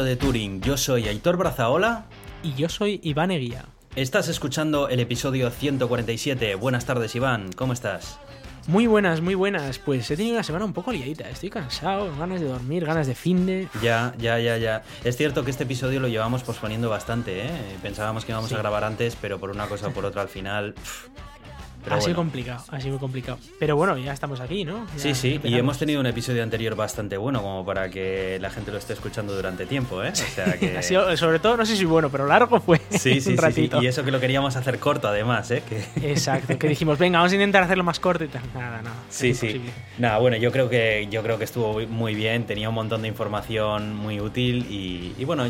De Turing. Yo soy Aitor Brazaola. Y yo soy Iván Eguía. Estás escuchando el episodio 147. Buenas tardes, Iván. ¿Cómo estás? Muy buenas, muy buenas. Pues he tenido una semana un poco liadita. Estoy cansado, ganas de dormir, ganas de fin de. Ya, ya, ya, ya. Es cierto que este episodio lo llevamos posponiendo bastante, ¿eh? Pensábamos que íbamos Sí. a grabar antes, pero por una cosa o por otra al final. pff. Pero ha sido complicado, ha sido muy complicado. Pero bueno, ya estamos aquí, ¿no? Ya Sí, sí, y hemos tenido un episodio anterior bastante bueno, como para que la gente lo esté escuchando durante tiempo, ¿eh? O sea que. Ha sido, sobre todo, no sé si bueno, pero largo fue. Sí, sí, un sí, sí. Y eso que lo queríamos hacer corto, además, ¿eh? Que... Exacto, que dijimos, venga, vamos a intentar hacerlo más corto y tal. Nada, nada. Sí, es sí. Nada, bueno, yo creo que yo creo que estuvo muy bien, tenía un montón de información muy útil y, y bueno,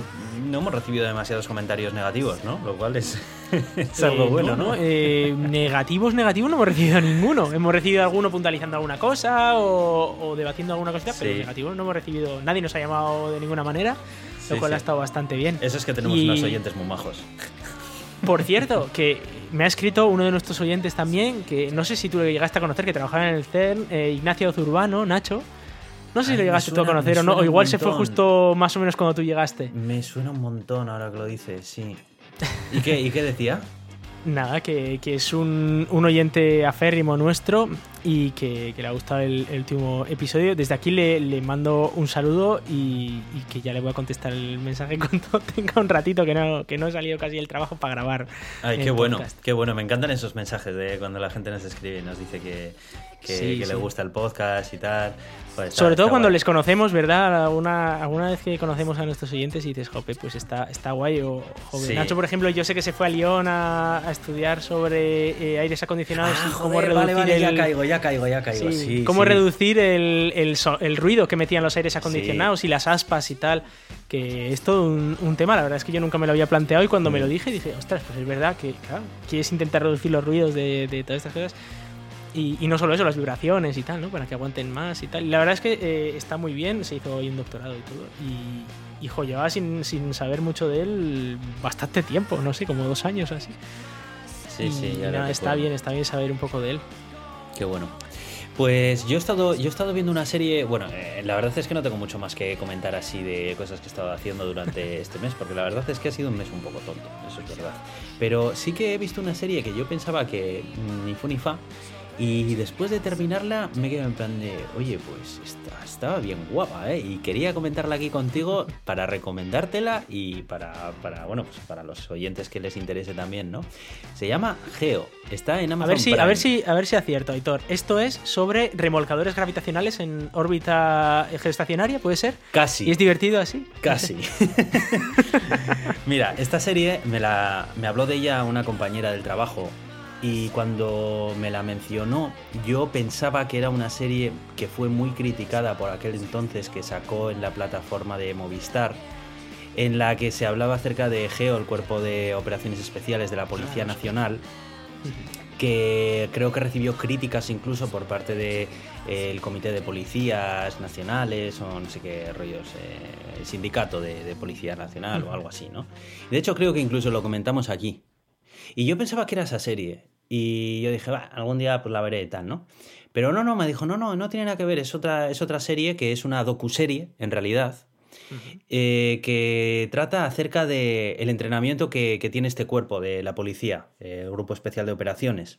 no hemos recibido demasiados comentarios negativos, ¿no? Lo cual es, es algo Eh, bueno, ¿no? Eh, negativos, negativos no hemos recibido ninguno. Hemos recibido alguno puntualizando alguna cosa o, o debatiendo alguna cosita, pero negativos no hemos recibido. Nadie nos ha llamado de ninguna manera, Sí, lo cual sí. ha estado bastante bien. Eso es que tenemos Y- unos oyentes muy majos. Por cierto, que me ha escrito uno de nuestros oyentes también, que no sé si tú lo llegaste a conocer, que trabajaba en el CERN, eh, Ignacio Zurbano, Nacho. No sé Ay, si lo llegaste tú a conocer o no, o igual se fue justo más o menos cuando tú llegaste. Me suena un montón ahora que lo dices, sí. ¿Y qué, y qué decía? Nada, que, que es un, un oyente aférrimo nuestro y que, que le ha gustado el, el último episodio. Desde aquí le, le mando un saludo y, y que ya le voy a contestar el mensaje cuando tenga un ratito que no, que no he salido casi del trabajo para grabar. Ay, qué bueno, podcast. qué bueno. Me encantan esos mensajes de cuando la gente nos escribe y nos dice que, que, Sí, que le gusta el podcast y tal. Está- Sobre todo cuando guay. les conocemos, ¿verdad? Alguna, alguna vez que conocemos a nuestros oyentes y dices, jope, pues está, está guay. O, Sí. Nacho, por ejemplo, yo sé que se fue a Lyon a, a estudiar sobre eh, aires acondicionados Ah, y cómo joder, reducir vale, vale, ya caigo, ya caigo, ya caigo. Sí, Sí, cómo sí. reducir el, el so- el ruido que metían los aires acondicionados y las aspas y tal. Que es todo un, un tema, la verdad es que yo nunca me lo había planteado y cuando me Mm. lo dije dije, ostras, pues es verdad que claro, quieres intentar reducir los ruidos de, de todas estas cosas. Y, y no solo eso, las vibraciones y tal, ¿no? Para que aguanten más y tal. Y la verdad es que eh, está muy bien, se hizo hoy un doctorado y todo. Y, hijo, llevaba sin, sin saber mucho de él bastante tiempo, no sé, como dos años así. Sí, y, sí, y ya nada, lo está bien, está bien saber un poco de él. Qué bueno. Pues yo he estado, yo he estado viendo una serie. Bueno, eh, la verdad es que no tengo mucho más que comentar así de cosas que he estado haciendo durante este mes, porque la verdad es que ha sido un mes un poco tonto, eso es verdad. Pero sí que he visto una serie que yo pensaba que ni fu ni fa. Y después de terminarla me quedé en plan de, oye, pues esta- estaba bien guapa, ¿eh? Y quería comentarla aquí contigo para recomendártela y para, para, bueno, pues para los oyentes que les interese también, ¿no? Se llama Geo, está en A Amazon ver, si, a ver si a ver si acierto, Aitor. Esto es sobre remolcadores gravitacionales en órbita geoestacionaria, ¿puede ser? Casi. ¿Y es divertido así? Casi. Mira, esta serie me, la, me habló de ella una compañera del trabajo y cuando me la mencionó yo pensaba que era una serie que fue muy criticada por aquel entonces que sacó en la plataforma de Movistar en la que se hablaba acerca de GEO, el Cuerpo de Operaciones Especiales de la Policía. Nacional, que creo que recibió críticas incluso por parte del de, eh, el Comité de Policías Nacionales o no sé qué rollos, eh, el sindicato de, de Policía Nacional o algo así, ¿no? De hecho creo que incluso lo comentamos aquí. Y yo pensaba que era esa serie y yo dije, algún día pues la veré y tal, ¿no? Pero no, no, me dijo, no, no, no tiene nada que ver, es otra, es otra serie que es una docuserie, en realidad, eh, que trata acerca del el entrenamiento que, que tiene este cuerpo de la policía, el Grupo Especial de Operaciones.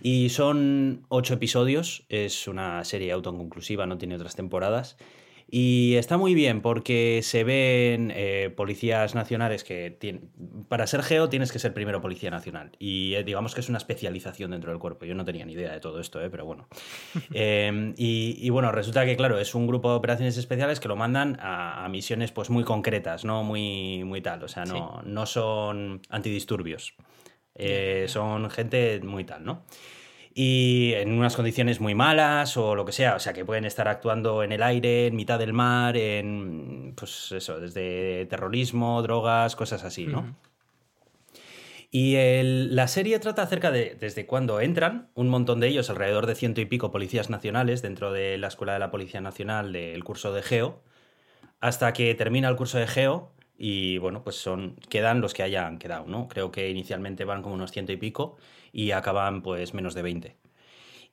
Y son ocho episodios, es una serie autoconclusiva, no tiene otras temporadas. Y está muy bien porque se ven eh, policías nacionales que tienen... Para ser geo tienes que ser primero policía nacional. Y eh, digamos que es una especialización dentro del cuerpo. Yo no tenía ni idea de todo esto, eh, pero bueno. Eh, y, y, bueno, resulta que, claro, es un grupo de operaciones especiales que lo mandan a, a misiones pues muy concretas, no muy, muy tal. O sea, no, no son antidisturbios. Eh, son gente muy tal, ¿no? Y en unas condiciones muy malas o lo que sea, o sea, que pueden estar actuando en el aire, en mitad del mar, en, pues eso, desde terrorismo, drogas, cosas así, ¿no? Y el- la serie trata acerca de desde cuando entran, un montón de ellos, alrededor de ciento y pico policías nacionales dentro de la Escuela de la Policía Nacional del curso de Geo, hasta que termina el curso de Geo y bueno, pues son, quedan los que hayan quedado, ¿no? Creo que inicialmente van como unos ciento y pico y acaban pues menos de 20.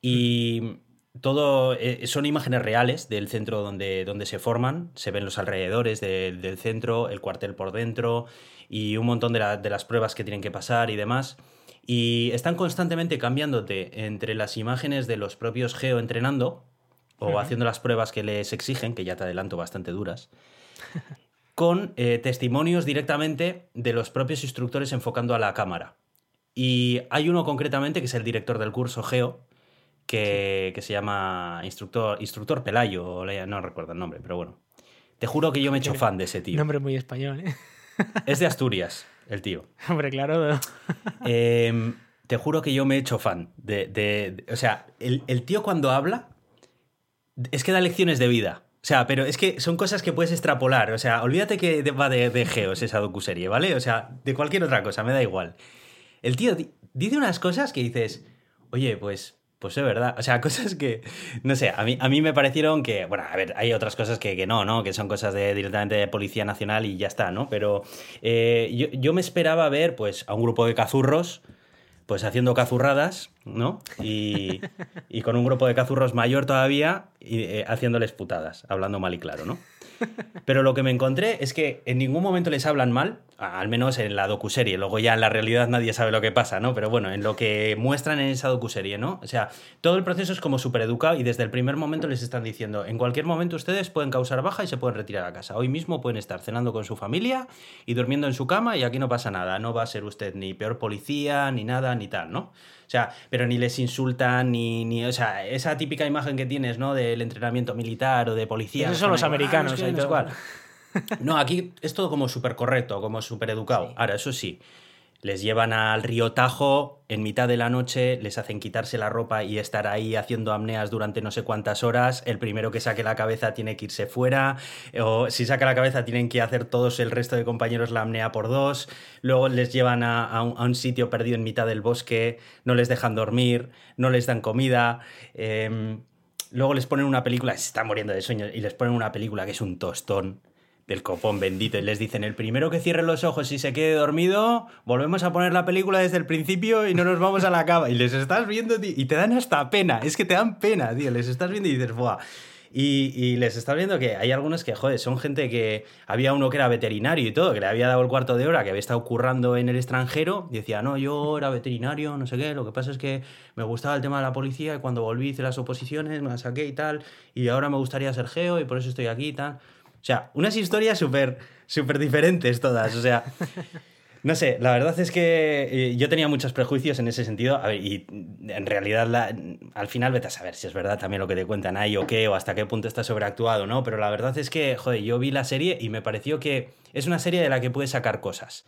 Y todo eh, son imágenes reales del centro donde, donde se forman, se ven los alrededores del centro, el cuartel por dentro y un montón de, de, las pruebas que tienen que pasar y demás. Y están constantemente cambiándote entre las imágenes de los propios Geo entrenando o haciendo las pruebas que les exigen, que ya te adelanto bastante duras, con eh, testimonios directamente de los propios instructores enfocando a la cámara. Y hay uno concretamente que es el director del curso Geo, que, se llama instructor, instructor Pelayo, no recuerdo el nombre, pero bueno. Te juro que yo me he hecho fan de ese tío. Nombre muy español, ¿eh? Es de Asturias, el tío. Hombre, claro. Em, te juro que yo me he hecho fan de. o sea, el, tío cuando habla. Es que da lecciones de vida. O sea, pero es que son cosas que puedes extrapolar. O sea, olvídate que va de, de Geos esa docuserie, ¿vale? O sea, de cualquier otra cosa, me da igual. El tío dice unas cosas que dices, oye, pues pues es verdad. O sea, cosas que. No sé, a mí, a mí me parecieron que. Bueno, a ver, hay otras cosas que, no, ¿no? Que son cosas de directamente de Policía Nacional y ya está, ¿no? Pero eh, yo, me esperaba ver, pues, a un grupo de cazurros, pues haciendo cazurradas, ¿no? Y, con un grupo de cazurros mayor todavía, y, eh, haciéndoles putadas, hablando mal y claro, ¿no? Pero lo que me encontré es que en ningún momento les hablan mal, al menos en la docuserie. Luego ya en la realidad nadie sabe lo que pasa, ¿no? Pero bueno, en lo que muestran en esa docuserie, ¿no? O sea, todo el proceso es como súper educado y desde el primer momento les están diciendo, en cualquier momento ustedes pueden causar baja y se pueden retirar a casa. Hoy mismo pueden estar cenando con su familia y durmiendo en su cama y aquí no pasa nada. No va a ser usted ni peor policía, ni nada, ni tal, ¿no? O sea, pero ni les insultan, ni, ni. O sea, esa típica imagen que tienes, ¿no? Del entrenamiento militar o de policía. Esos son los americanos, no, no, aquí es todo como súper correcto, como súper educado. Ahora, eso sí, les llevan al río Tajo en mitad de la noche, les hacen quitarse la ropa y estar ahí haciendo apneas durante no sé cuántas horas. El primero que saque la cabeza tiene que irse fuera, o si saca la cabeza tienen que hacer todos el resto de compañeros la apnea por dos. Luego les llevan a, un, sitio perdido en mitad del bosque, no les dejan dormir, no les dan comida. Em, luego les ponen una película, se están muriendo de sueño, y les ponen una película que es un tostón del copón bendito y les dicen el primero que cierre los ojos y se quede dormido, volvemos a poner la película desde el principio y no nos vamos a la cama. Y les estás viendo y te dan hasta pena, es que te dan pena, tío, les estás viendo y dices, ¡buah! Y, les estás viendo que hay algunos que, joder, son gente que había uno que era veterinario y todo, que le había dado el cuarto de hora, que había estado currando en el extranjero, y decía, no, yo era veterinario, no sé qué, lo que pasa es que me gustaba el tema de la policía y cuando volví hice las oposiciones, me las saqué y tal, y ahora me gustaría ser geo y por eso estoy aquí y tal. O sea, unas historias súper súper diferentes todas. O sea, no sé, la verdad es que eh, yo tenía muchos prejuicios en ese sentido. A ver, y en realidad al final vete a saber si es verdad también lo que te cuentan ahí o qué, o hasta qué punto está sobreactuado, ¿no? Pero la verdad es que, joder, yo vi la serie y me pareció que es una serie de la que puedes sacar cosas.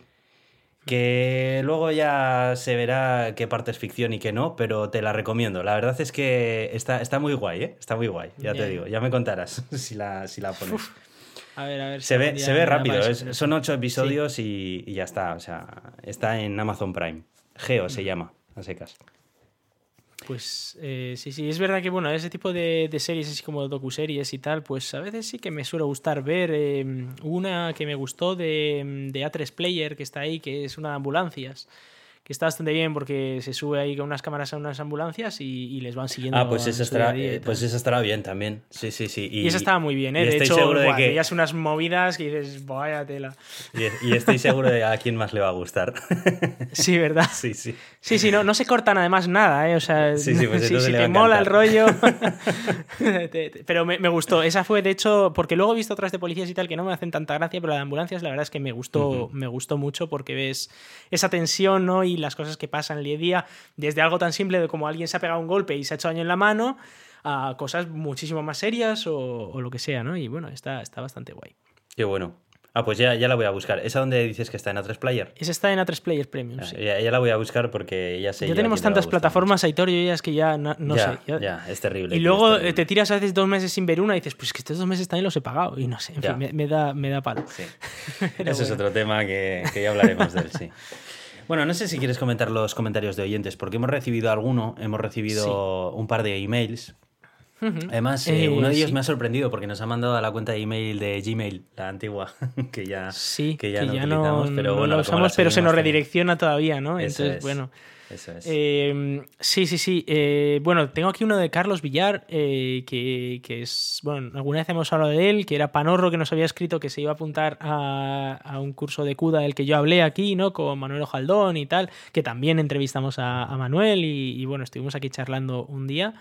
Que luego ya se verá qué parte es ficción y qué no, pero te la recomiendo. La verdad es que está, está muy guay, ¿eh? Está muy guay, ya te digo. Ya me contarás si la, si la pones. A ver, a ver. Se ve, se ve rápido, son ocho episodios y, ya está. O sea, está en Amazon Prime. Geo se llama, a secas. Pues eh, sí, sí, es verdad que bueno, ese tipo de, series, así como docuseries y tal, pues a veces sí que me suele gustar ver. Eh, una que me gustó de, de A3 Player, que está ahí, que es una de ambulancias que está bastante bien porque se sube ahí con unas cámaras a unas ambulancias y, les van siguiendo. Ah, pues esa, estará, pues esa estará bien también. Sí, sí, sí. Y, esa estaba muy bien, ¿eh? De hecho, seguro de que... unas movidas que dices, vaya tela. Y, estoy seguro de a quién más le va a gustar. Sí, ¿verdad? Sí, sí. Sí, sí, no, no se cortan además nada, ¿eh? O sea, sí, sí, pues si, te mola el rollo. pero me, gustó. Esa fue, de hecho, porque luego he visto otras de policías y tal que no me hacen tanta gracia, pero la de ambulancias, la verdad es que me gustó, me gustó mucho porque ves esa tensión, ¿no? Y las cosas que pasan el día a día, desde algo tan simple de como alguien se ha pegado un golpe y se ha hecho daño en la mano, a cosas muchísimo más serias o, lo que sea, ¿no? Y bueno, está, está bastante guay. Qué bueno. Ah, pues ya, ya la voy a buscar. ¿Esa donde dices que está en A3 Player? Esa está en A3 Player Premium. Ah, sí. ya, la voy a buscar porque ya sé. Ya tenemos tantas plataformas, Aitor, ya es que ya no, sé. Ya, es terrible. Y luego eh, te tiras a veces dos meses sin ver una y dices, pues que estos dos meses también los he pagado. Y no sé, en fin, me, da, me da palo. Sí. Ese es otro tema que, que ya hablaremos de él, sí. Bueno, no sé si quieres comentar los comentarios de oyentes, porque hemos recibido alguno, hemos recibido un par de emails. Además, eh, uno de ellos me ha sorprendido porque nos ha mandado a la cuenta de email de Gmail, la antigua, que ya, sí, que ya, no, utilizamos, pero bueno, lo usamos, pero se nos redirecciona todavía, ¿no? Entonces, bueno. Eso es. Eh, sí, sí, sí. Eh, bueno, tengo aquí uno de Carlos Villar, eh, que, es, bueno, alguna vez hemos hablado de él, que era Panorro, que nos había escrito que se iba a apuntar a, un curso de CUDA del que yo hablé aquí, ¿no? Con Manuel Ojaldón y tal, que también entrevistamos a, Manuel y, bueno, estuvimos aquí charlando un día.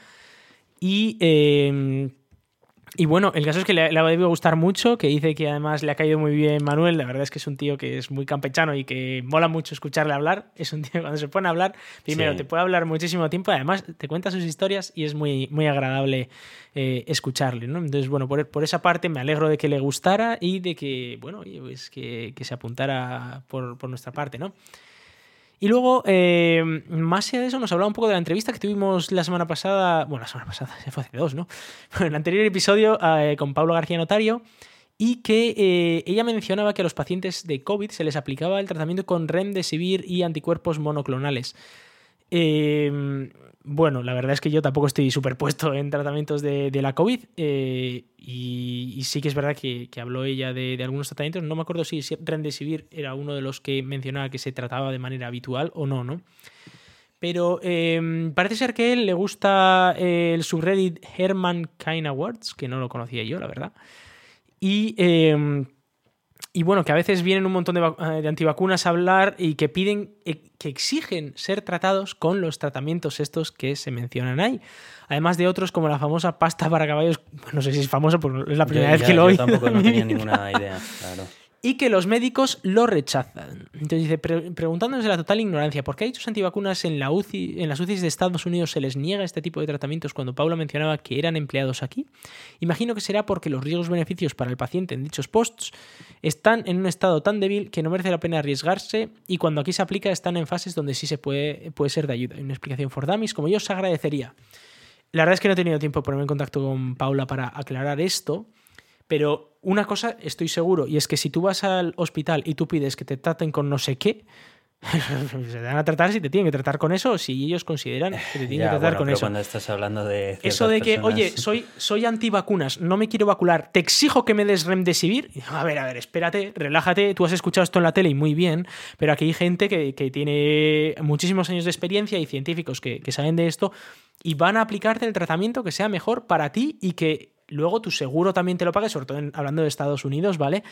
Y y bueno, el caso es que le, le, ha debido gustar mucho, que dice que además le ha caído muy bien Manuel. La verdad es que es un tío que es muy campechano y que mola mucho escucharle hablar. Es un tío que cuando se pone a hablar, primero te puede hablar muchísimo tiempo, además te cuenta sus historias y es muy, muy agradable eh, escucharle. ¿no? Entonces, bueno, por, por, esa parte me alegro de que le gustara y de que, bueno, pues que, que se apuntara por, por nuestra parte, ¿no? Y luego, eh, más allá de eso, nos hablaba un poco de la entrevista que tuvimos la semana pasada, bueno, la semana pasada, se fue hace dos, ¿no? en el anterior episodio eh, con Pablo García Notario, y que eh, ella mencionaba que a los pacientes de COVID se les aplicaba el tratamiento con remdesivir y anticuerpos monoclonales. Eh, bueno, la verdad es que yo tampoco estoy superpuesto en tratamientos de, la COVID eh, y, sí que es verdad que, habló ella de, algunos tratamientos. No me acuerdo si Remdesivir era uno de los que mencionaba que se trataba de manera habitual o no, ¿no? Pero em, parece ser que a él le gusta el subreddit Herman Kind Awards, que no lo conocía yo, la verdad. Y em, y bueno, que a veces vienen un montón de, eh, antivacunas a hablar y que piden, eh, que exigen ser tratados con los tratamientos estos que se mencionan ahí. Además de otros como la famosa pasta para caballos, no sé si es famosa, porque es la primera vez que lo oigo. Yo tampoco no tenía ninguna idea, claro y que los médicos lo rechazan. Entonces dice, preguntándonos de la total ignorancia, ¿por qué a dichos antivacunas en, la UCI, en las UCIs de Estados Unidos se les niega este tipo de tratamientos cuando Paula mencionaba que eran empleados aquí? Imagino que será porque los riesgos-beneficios para el paciente en dichos posts están en un estado tan débil que no merece la pena arriesgarse y cuando aquí se aplica están en fases donde sí se puede, puede ser de ayuda. Una explicación for dummies, como yo os agradecería. La verdad es que no he tenido tiempo de ponerme en contacto con Paula para aclarar esto, pero una cosa estoy seguro, y es que si tú vas al hospital y tú pides que te traten con no sé qué, se te van a tratar si te tienen que tratar con eso o si ellos consideran que te tienen que tratar con eso. Cuando estás hablando de. Eso de que, oye, soy, soy antivacunas, no me quiero vacunar, te exijo que me des remdesivir. A ver, a ver, espérate, relájate. Tú has escuchado esto en la tele y muy bien, pero aquí hay gente que, tiene muchísimos años de experiencia y científicos que, que saben de esto y van a aplicarte el tratamiento que sea mejor para ti y que luego tu seguro también te lo pague, sobre todo hablando de Estados Unidos, ¿vale?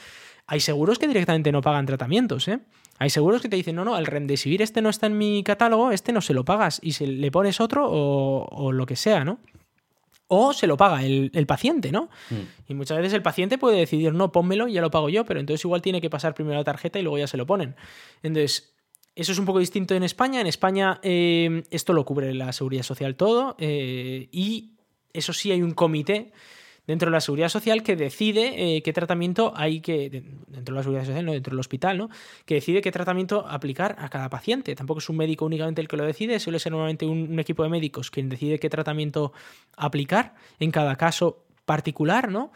Hay seguros que directamente no pagan tratamientos, ¿eh? Hay seguros que te dicen, no, no, el Remdesivir este no está en mi catálogo, este no se lo pagas y se le pones otro o, lo que sea, ¿no? O se lo paga el, paciente, ¿no? Mm. Y muchas veces el paciente puede decidir, no, pónmelo y ya lo pago yo, pero entonces igual tiene que pasar primero la tarjeta y luego ya se lo ponen. Entonces, eso es un poco distinto en España. En España eh, esto lo cubre la seguridad social todo eh, y eso sí hay un comité dentro de la seguridad social que decide eh, qué tratamiento hay que, dentro de la seguridad social, no dentro del hospital, ¿no? que decide qué tratamiento aplicar a cada paciente. Tampoco es un médico únicamente el que lo decide, suele ser normalmente un, equipo de médicos quien decide qué tratamiento aplicar en cada caso particular, ¿no?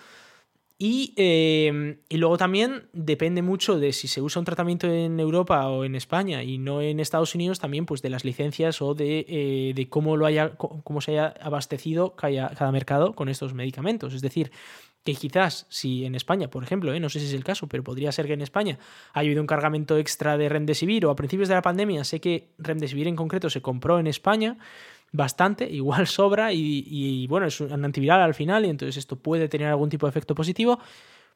Em, y, luego también depende mucho de si se usa un tratamiento en Europa o en España y no en Estados Unidos, también pues de las licencias o de, eh, cómo, lo haya, cómo se haya abastecido cada, cada mercado con estos medicamentos. Es decir, que quizás si en España, por ejemplo, ¿eh? no sé si es el caso, pero podría ser que en España haya habido un cargamento extra de Remdesivir o a principios de la pandemia sé que Remdesivir en concreto se compró en España, bastante, igual sobra y, bueno, es un antiviral al final y entonces esto puede tener algún tipo de efecto positivo,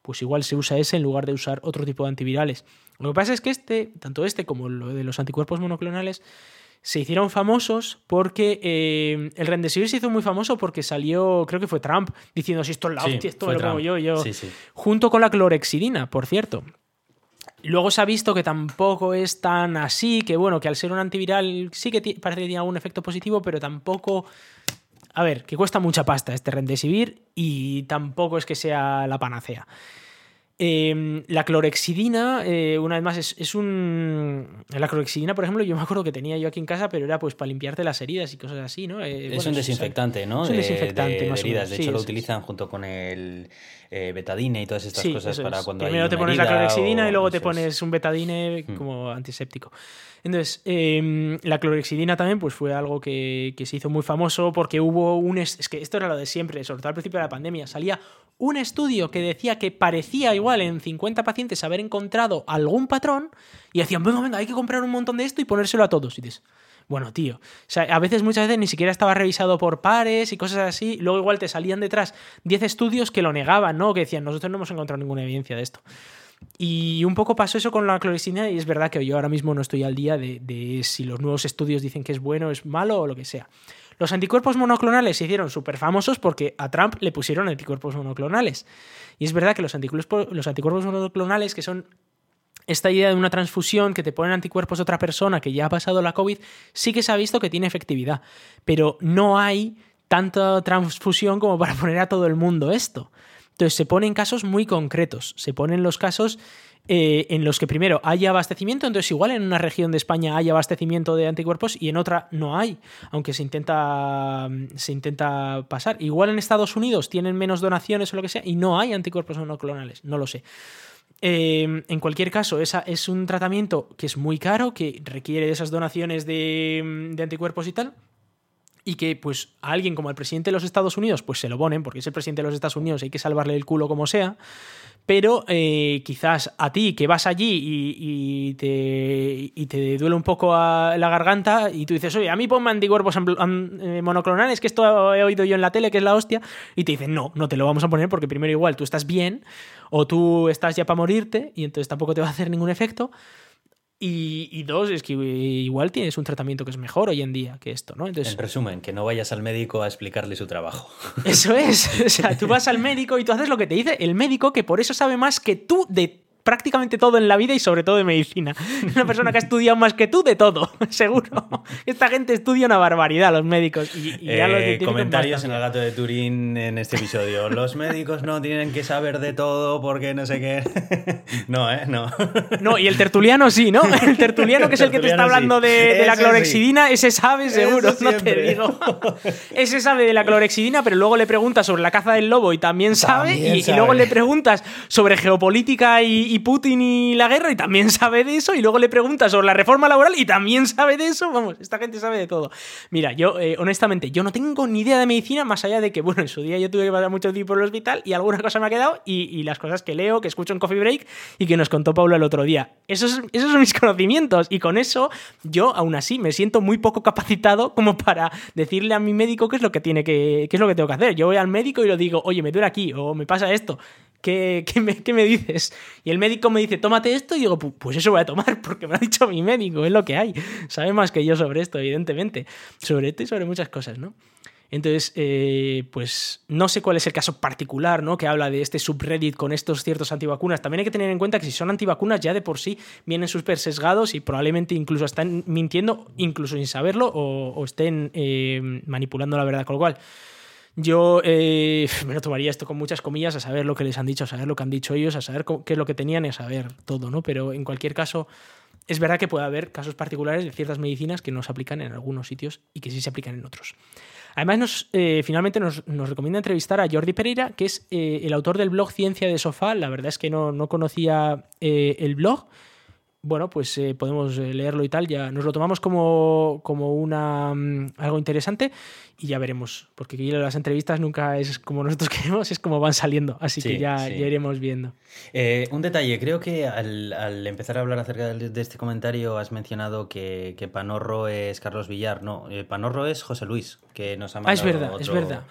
pues igual se usa ese en lugar de usar otro tipo de antivirales. Lo que pasa es que este, tanto este como lo de los anticuerpos monoclonales, se hicieron famosos porque eh, el Remdesivir se hizo muy famoso porque salió, creo que fue Trump, diciendo si esto es la hostia, esto lo pongo yo, yo. Junto con la clorexidina, por cierto. Luego se ha visto que tampoco es tan así, que bueno, que al ser un antiviral sí que parece que tiene algún efecto positivo, pero tampoco... A ver, que cuesta mucha pasta este Remdesivir y tampoco es que sea la panacea. Em, la clorexidina, eh, una vez más, es, un. La clorexidina, por ejemplo, yo me acuerdo que tenía yo aquí en casa, pero era pues para limpiarte las heridas y cosas así, ¿no? Eh, es un desinfectante, ¿no? Es un desinfectante, más heridas. De hecho, lo utilizan junto con el eh, betadine y todas estas cosas para cuando Primero te pones la clorexidina y luego te pones un betadine hmm. como antiséptico. Entonces, em, la clorexidina también pues fue algo que, se hizo muy famoso porque hubo un... Es que esto era lo de siempre, sobre todo al principio de la pandemia. Salía un estudio que decía que parecía igual en 50 pacientes haber encontrado algún patrón y decían, venga, venga, hay que comprar un montón de esto y ponérselo a todos. Y dices, bueno, tío, o sea, a veces, muchas veces ni siquiera estaba revisado por pares y cosas así. Luego igual te salían detrás 10 estudios que lo negaban, ¿no? Que decían, nosotros no hemos encontrado ninguna evidencia de esto. Y un poco pasó eso con la clorexidina y es verdad que yo ahora mismo no estoy al día de, si los nuevos estudios dicen que es bueno, es malo o lo que sea. Los anticuerpos monoclonales se hicieron súper famosos porque a Trump le pusieron anticuerpos monoclonales. Y es verdad que los anticuerpos, los anticuerpos monoclonales, que son esta idea de una transfusión que te ponen anticuerpos de otra persona que ya ha pasado la COVID, sí que se ha visto que tiene efectividad. Pero no hay tanta transfusión como para poner a todo el mundo esto. Entonces se pone en casos muy concretos. Se ponen los casos eh, en los que primero hay abastecimiento, entonces igual en una región de España hay abastecimiento de anticuerpos y en otra no hay, aunque se intenta, se intenta pasar. Igual en Estados Unidos tienen menos donaciones o lo que sea y no hay anticuerpos monoclonales, no lo sé. Eh, en cualquier caso, esa es un tratamiento que es muy caro, que requiere de esas donaciones de, de anticuerpos y tal y que pues a alguien como el presidente de los Estados Unidos pues se lo ponen porque es el presidente de los Estados Unidos hay que salvarle el culo como sea pero eh, quizás a ti que vas allí y, te, y, te, duele un poco la garganta y tú dices, oye, a mí ponme anticuerpos eh, monoclonales, que esto he oído yo en la tele, que es la hostia, y te dicen, no, no te lo vamos a poner porque primero igual tú estás bien o tú estás ya para morirte y entonces tampoco te va a hacer ningún efecto. Y, dos, es que igual tienes un tratamiento que es mejor hoy en día que esto, ¿no? Entonces, en resumen, que no vayas al médico a explicarle su trabajo. Eso es. O sea, tú vas al médico y tú haces lo que te dice el médico, que por eso sabe más que tú de prácticamente todo en la vida y sobre todo de medicina. Una persona que ha estudiado más que tú de todo, seguro. Esta gente estudia una barbaridad, los médicos. Y, eh, comentarios en el gato de Turín en este episodio. Los médicos no tienen que saber de todo porque no sé qué. no, ¿eh? No. No, y el tertuliano sí, ¿no? El tertuliano que es el, que te está hablando de, la clorexidina, ese sabe seguro, no te digo. Ese sabe de la clorexidina, pero luego le preguntas sobre la caza del lobo y también sabe. y, y, luego le preguntas sobre geopolítica y, y Putin y la guerra y también sabe de eso. Y luego le pregunta sobre la reforma laboral y también sabe de eso. Vamos, esta gente sabe de todo. Mira, yo eh, honestamente, yo no tengo ni idea de medicina más allá de que, bueno, en su día yo tuve que pasar mucho tiempo en el hospital y alguna cosa me ha quedado y, las cosas que leo, que escucho en Coffee Break y que nos contó Pablo el otro día. Esos, esos son mis conocimientos y con eso yo aún así me siento muy poco capacitado como para decirle a mi médico qué es lo que tiene que, qué es lo que tengo que hacer. Yo voy al médico y le digo, oye, me duele aquí o me pasa esto. ¿Qué, me, dices? Y el médico me dice, tómate esto, y digo, pues eso voy a tomar, porque me ha dicho mi médico, es lo que hay. Sabe más que yo sobre esto, evidentemente. Sobre esto y sobre muchas cosas, ¿no? Entonces, eh, pues no sé cuál es el caso particular, ¿no? Que habla de este subreddit con estos ciertos antivacunas. También hay que tener en cuenta que si son antivacunas ya de por sí vienen súper sesgados y probablemente incluso están mintiendo, incluso sin saberlo, o, estén eh, manipulando la verdad. Con lo cual, yo eh, me lo tomaría esto con muchas comillas, a saber lo que les han dicho, a saber lo que han dicho ellos, a saber qué es lo que tenían y a saber todo, ¿no? Pero en cualquier caso, es verdad que puede haber casos particulares de ciertas medicinas que no se aplican en algunos sitios y que sí se aplican en otros. Además, nos, eh, finalmente nos, recomienda entrevistar a Jordi Pereira, que es eh, el autor del blog Ciencia de Sofá. La verdad es que no, no conocía el blog bueno, pues eh, podemos eh, leerlo y tal, ya nos lo tomamos como, como una, mm, algo interesante y ya veremos, porque aquí las entrevistas nunca es como nosotros queremos, es como van saliendo, así que ya, iremos viendo. Eh, un detalle, creo que al, empezar a hablar acerca de, este comentario has mencionado que, Panorro es Carlos Villar, no, Panorro es José Luis, que nos ha mandado Ah, es verdad, es verdad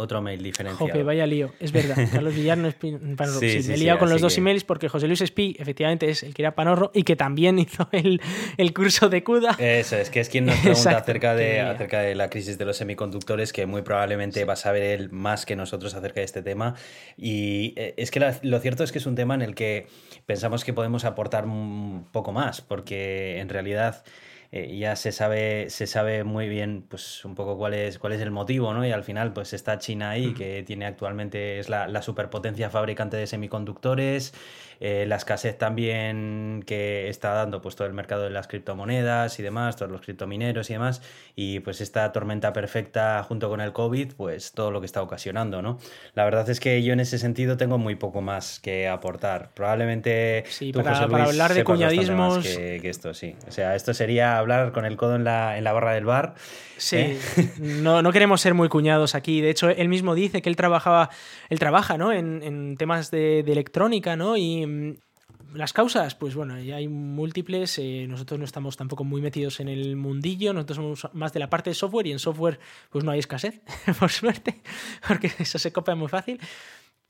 otro mail diferenciado. Jope, vaya lío. Es verdad. Carlos Villar no es Panorro. Sí, me he liado con los dos emails porque José Luis Espí, efectivamente, es el que era Panorro y que también hizo el, el curso de CUDA. Eso, es que es quien nos pregunta acerca, de, acerca de la crisis de los semiconductores, que muy probablemente va a saber él más que nosotros acerca de este tema. Y eh, es que lo cierto es que es un tema en el que pensamos que podemos aportar un poco más, porque en realidad eh, ya se sabe, se sabe muy bien pues un poco cuál es, cuál es el motivo, ¿no? Y al final pues está China ahí, que tiene actualmente, es la, la superpotencia fabricante de semiconductores, eh, la escasez también que está dando pues todo el mercado de las criptomonedas y demás, todos los criptomineros y demás, y pues esta tormenta perfecta junto con el COVID, pues todo lo que está ocasionando, ¿no? La verdad es que yo en ese sentido tengo muy poco más que aportar. Probablemente sí, para, hablar de cuñadismos... Que, esto, sí. O sea, esto sería hablar con el codo en la, en la barra del bar. Sí, ¿eh? no, no, queremos ser muy cuñados aquí. De hecho, él mismo dice que él trabajaba, él trabaja, ¿no? En, en temas de, de electrónica, ¿no? Y Mm, las causas, pues bueno, ya hay múltiples. Eh, nosotros no estamos tampoco muy metidos en el mundillo. Nosotros somos más de la parte de software y en software, pues no hay escasez, por suerte, porque eso se copia muy fácil.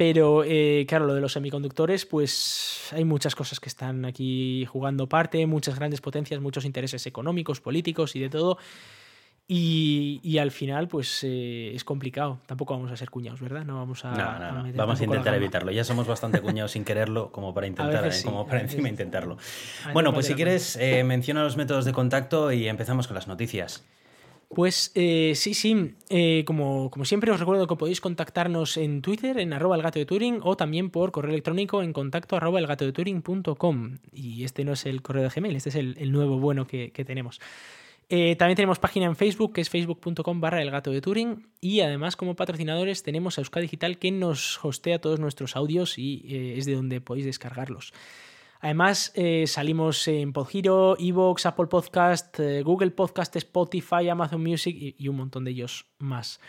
Pero eh, claro, lo de los semiconductores, pues hay muchas cosas que están aquí jugando parte, muchas grandes potencias, muchos intereses económicos, políticos y de todo. Y, al final, pues eh, es complicado. Tampoco vamos a ser cuñados, ¿verdad? No vamos a. No, no, vamos a intentar evitarlo. Ya somos bastante cuñados sin quererlo, como para intentar, eh, como para encima intentarlo. Bueno, pues si quieres, menciona los métodos de contacto y empezamos con las noticias. Pues sí, sí. como, como, siempre, os recuerdo que podéis contactarnos en Twitter, en arroba el gato de Turing, o también por correo electrónico en contacto arroba el gato de Turing.com. Y este no es el correo de Gmail, este es el, nuevo bueno que, tenemos. Eh, también tenemos página en Facebook, que es facebook.com barra el gato de Turing. Y además, como patrocinadores, tenemos a Euskadi Digital, que nos hostea todos nuestros audios y eh, es de donde podéis descargarlos. Además, eh, salimos en Podhero, Evox, Apple Podcast, Google Podcast, Spotify, Amazon Music y, un montón de ellos más.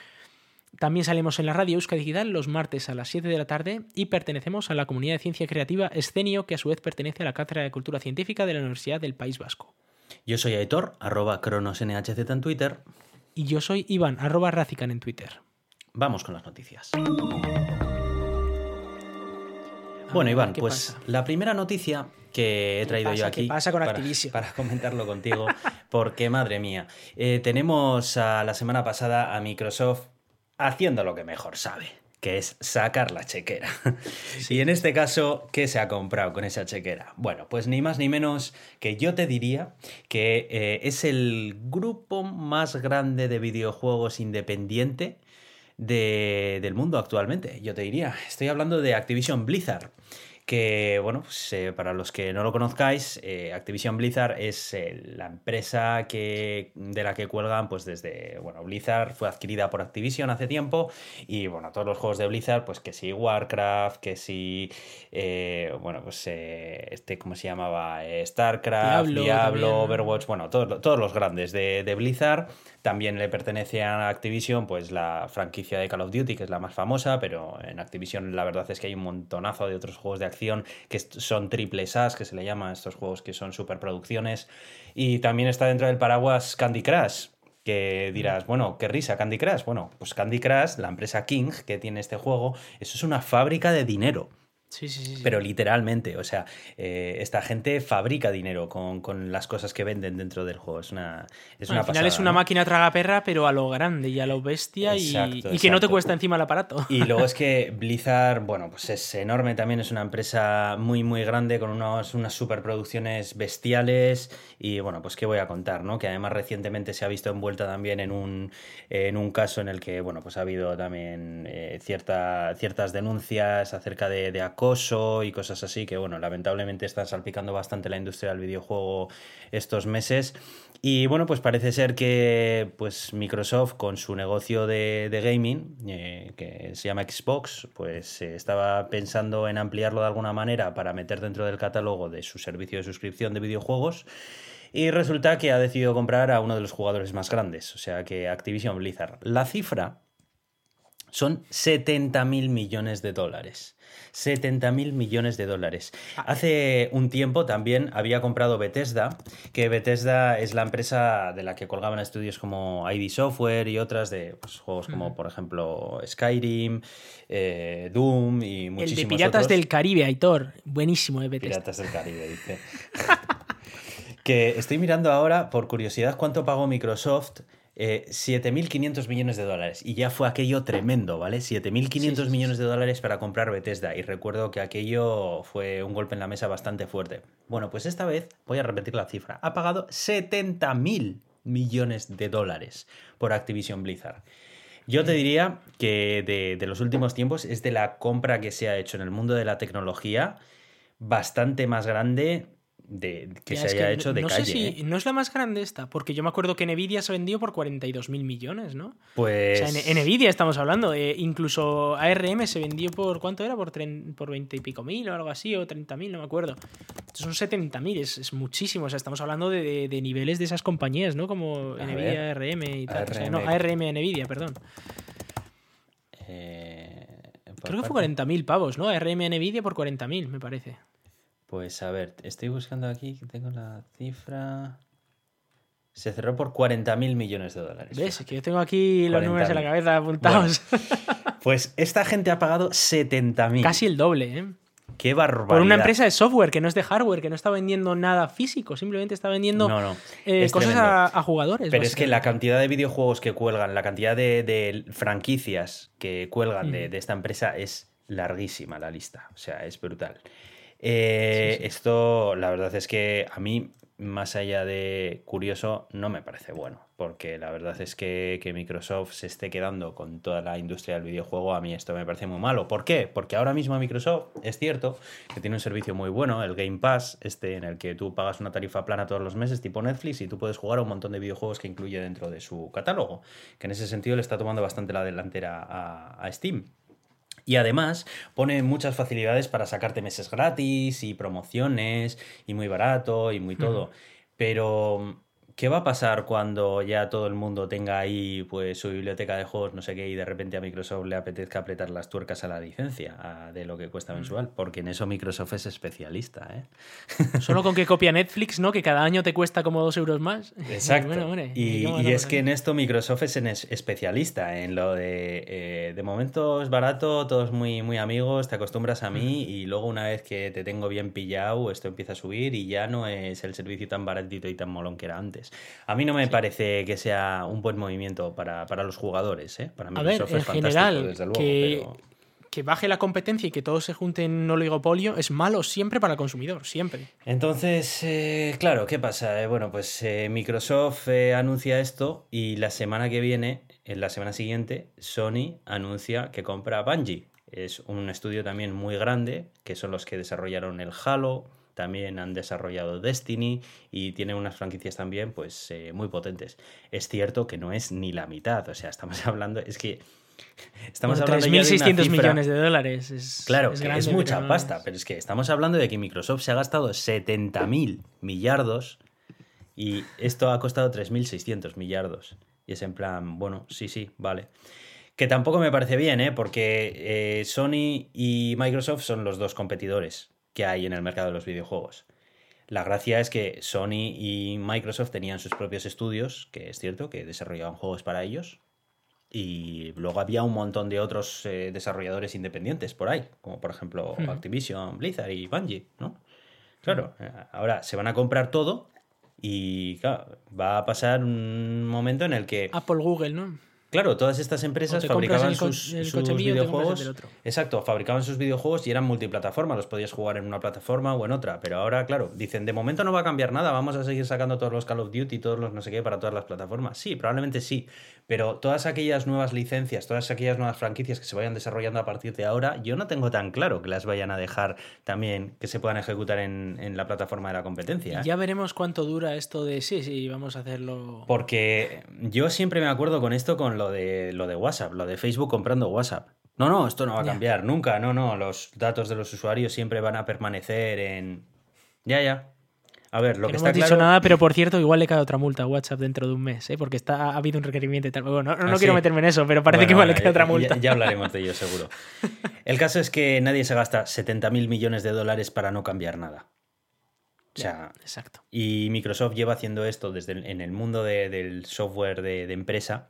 También salimos en la radio Euskadi Digital los martes a las 7 de la tarde y pertenecemos a la comunidad de ciencia creativa Escenio, que a su vez pertenece a la Cátedra de Cultura Científica de la Universidad del País Vasco. Yo soy Aitor, arroba cronosnhz en Twitter. Y yo soy Iván, arroba Razican en Twitter. Vamos con las noticias. Bueno, Iván, pues la primera noticia que he traído yo aquí pasa con para, Activision? para, comentarlo contigo, porque madre mía, eh, tenemos a, la semana pasada a Microsoft haciendo lo que mejor sabe que es sacar la chequera. Y en este caso, ¿qué se ha comprado con esa chequera? Bueno, pues ni más ni menos que yo te diría que eh, es el grupo más grande de videojuegos independiente del mundo actualmente. Yo te diría, estoy hablando de Activision Blizzard que, bueno, pues, eh, para los que no lo conozcáis, eh, Activision Blizzard es eh, la empresa que, de la que cuelgan, pues desde, bueno, Blizzard fue adquirida por Activision hace tiempo y, bueno, todos los juegos de Blizzard, pues que si Warcraft, que si, bueno, pues este, ¿cómo se llamaba? StarCraft, Diablo, Overwatch, bueno, todos, todos los grandes de, de Blizzard. También le pertenece a Activision, pues la franquicia de Call of Duty, que es la más famosa, pero en Activision la verdad es que hay un montonazo de otros juegos de acción que son triple SAS, que se le llama a estos juegos que son superproducciones. Y también está dentro del paraguas Candy Crush, que dirás, bueno, qué risa, Candy Crush. Bueno, pues Candy Crush, la empresa King que tiene este juego, eso es una fábrica de dinero. Sí, sí, sí, Pero literalmente, o sea, eh, esta gente fabrica dinero con, las cosas que venden dentro del juego. Es una, es al final es una máquina tragaperra, pero a lo grande y a lo bestia y, que no te cuesta encima el aparato. Y luego es que Blizzard, bueno, pues es enorme también, es una empresa muy, muy grande con unos, unas superproducciones bestiales. Y bueno, pues qué voy a contar, ¿no? Que además recientemente se ha visto envuelta también en un, en un caso en el que, bueno, pues ha habido también eh, cierta, ciertas denuncias acerca de, de y cosas así, que bueno, lamentablemente están salpicando bastante la industria del videojuego estos meses. Y bueno, pues parece ser que pues Microsoft con su negocio de, gaming, eh, que se llama Xbox, pues eh, estaba pensando en ampliarlo de alguna manera para meter dentro del catálogo de su servicio de suscripción de videojuegos. Y resulta que ha decidido comprar a uno de los jugadores más grandes, o sea que Activision Blizzard. La cifra son 70 mil millones de dólares. 70 mil millones de dólares. Ah. Hace un tiempo también había comprado Bethesda, que Bethesda es la empresa de la que colgaban estudios como ID Software y otras de pues, juegos como, por ejemplo, Skyrim, eh, Doom y muchísimos El de Piratas del Caribe, Aitor. Buenísimo de Bethesda. Piratas del Caribe, dice. que estoy mirando ahora, por curiosidad, cuánto pagó Microsoft eh, 7.500 millones de dólares. Y ya fue aquello tremendo, ¿vale? 7.500 Sí, sí, sí, millones de dólares para comprar Bethesda. Y recuerdo que aquello fue un golpe en la mesa bastante fuerte. Bueno, pues esta vez voy a repetir la cifra. Ha pagado 70.000 millones de dólares por Activision Blizzard. Yo te diría que de, de los últimos tiempos es de la compra que se ha hecho en el mundo de la tecnología bastante más grande de, que Ya, se haya que hecho de no calle. sé si ¿eh? no es la más grande esta, porque yo me acuerdo que Nvidia se vendió por 42.000 millones, ¿no? Pues. O sea, en, en Nvidia estamos hablando. eh, incluso ARM se vendió por ¿cuánto era? Por, tren- por 20 y pico mil o algo así, o 30.000, no me acuerdo. Estos son 70.000, es, es muchísimo. O sea, estamos hablando de, de- de niveles de esas compañías, ¿no? Como A Nvidia, ver. ARM y tal. O sea, ARM. no, ARM, Nvidia, perdón. eh, Creo que fue parte- 40.000 pavos, ¿no? ARM, Nvidia por 40.000, me parece. Pues a ver, estoy buscando aquí, que tengo la cifra. Se cerró por 40.000 millones de dólares. ¿Ves? Que yo tengo aquí los números en la 40.000. cabeza apuntados. Pues esta gente ha pagado 70.000. Casi el doble, ¿eh? Qué barbaridad. Por una empresa de software que no es de hardware, que no está vendiendo nada físico, simplemente está vendiendo No, no. eh, es cosas a, a jugadores. Pero es que la cantidad de videojuegos que cuelgan, la cantidad de, de franquicias que cuelgan de, Mm. de esta empresa es larguísima la lista. O sea, es brutal. Eh, Sí, sí. Esto, la verdad es que a mí, más allá de curioso, no me parece bueno. Porque la verdad es que, que Microsoft se esté quedando con toda la industria del videojuego, a mí esto me parece muy malo. ¿Por qué? Porque ahora mismo Microsoft es cierto que tiene un servicio muy bueno, el Game Pass, este en el que tú pagas una tarifa plana todos los meses, tipo Netflix, y tú puedes jugar a un montón de videojuegos que incluye dentro de su catálogo. Que en ese sentido le está tomando bastante la delantera a, a Steam. Y además pone muchas facilidades para sacarte meses gratis y promociones y muy barato y muy todo. Pero, ¿qué va a pasar cuando ya todo el mundo tenga ahí pues su biblioteca de juegos, no sé qué, y de repente a Microsoft le apetezca apretar las tuercas a la licencia a- de lo que cuesta mensual? Porque en eso Microsoft es especialista, ¿eh? Solo con que copia Netflix, ¿no? Que cada año te cuesta como dos euros más. Exacto. Bueno, hombre, y, ¿cómo y ganamos es que en esto Microsoft es en es- especialista en lo de eh, de momento es barato, todos muy, muy amigos, te acostumbras a mí y luego una vez que te tengo bien pillado, esto empieza a subir y ya no es el servicio tan baratito y tan molón que era antes. A mí no me parece que sea un buen movimiento para, para los jugadores, ¿eh? Para A ver, Microsoft en es fantástico, general, desde luego, que, pero- que baje la competencia y que todos se junten en un oligopolio es malo siempre para el consumidor, siempre. Entonces, eh, claro, ¿qué pasa? Eh, bueno, pues eh, Microsoft anuncia esto y la semana que viene, en la semana siguiente, Sony anuncia que compra Bungie. Es un estudio también muy grande, que son los que desarrollaron el Halo, también han desarrollado Destiny y tienen unas franquicias también pues eh, muy potentes. Es cierto que no es ni la mitad, o sea, estamos hablando, es que estamos Bueno, hablando ya de una 3.600 cifra- millones de dólares. Es, Claro, es que grande, es mucha pasta, pero es que estamos hablando de que Microsoft se ha gastado 70.000 millardos y esto ha costado 3.600 millardos. Y es en plan, bueno, sí, sí, vale. Que tampoco me parece bien, ¿eh? porque eh, Sony y Microsoft son los dos competidores que hay en el mercado de los videojuegos. La gracia es que Sony y Microsoft tenían sus propios estudios, que es cierto, que desarrollaban juegos para ellos, y luego había un montón de otros eh, desarrolladores independientes por ahí, como por ejemplo Ujú. Activision, Blizzard y Bungie, ¿no? Claro, eh, ahora se van a comprar todo y claro, va a pasar un momento en el que, Apple, Google, ¿no? Claro, todas estas empresas fabricaban el, sus, el el videojuegos. Exacto, fabricaban sus videojuegos y eran multiplataforma, los podías jugar en una plataforma o en otra, pero ahora, claro, dicen, de momento no va a cambiar nada, vamos a seguir sacando todos los Call of Duty, todos los no sé qué para todas las plataformas. Sí, probablemente sí, pero todas aquellas nuevas licencias, todas aquellas nuevas franquicias que se vayan desarrollando a partir de ahora, yo no tengo tan claro que las vayan a dejar también que se puedan ejecutar en, en la plataforma de la competencia. ¿eh? Ya veremos cuánto dura esto de sí, sí, vamos a hacerlo. Porque yo siempre me acuerdo con esto, con lo de, lo de WhatsApp, lo de Facebook comprando WhatsApp. No, no, esto no va a Ya. cambiar nunca, no, no, los datos de los usuarios siempre van a permanecer en... Ya, ya. A ver, lo Que que, no está hemos dicho claro... nada, pero por cierto, igual le cae otra multa a WhatsApp dentro de un mes, ¿eh? porque está, ha habido un requerimiento y tal. Bueno, no, no Ah, quiero sí. meterme en eso, pero parece Bueno, que igual le cae otra multa. Ya, ya hablaremos de ello, seguro. El caso es que nadie se gasta 70.000 millones de dólares para no cambiar nada. O sea, Exacto. Y Microsoft lleva haciendo esto desde el- en el mundo de- del software de, de empresa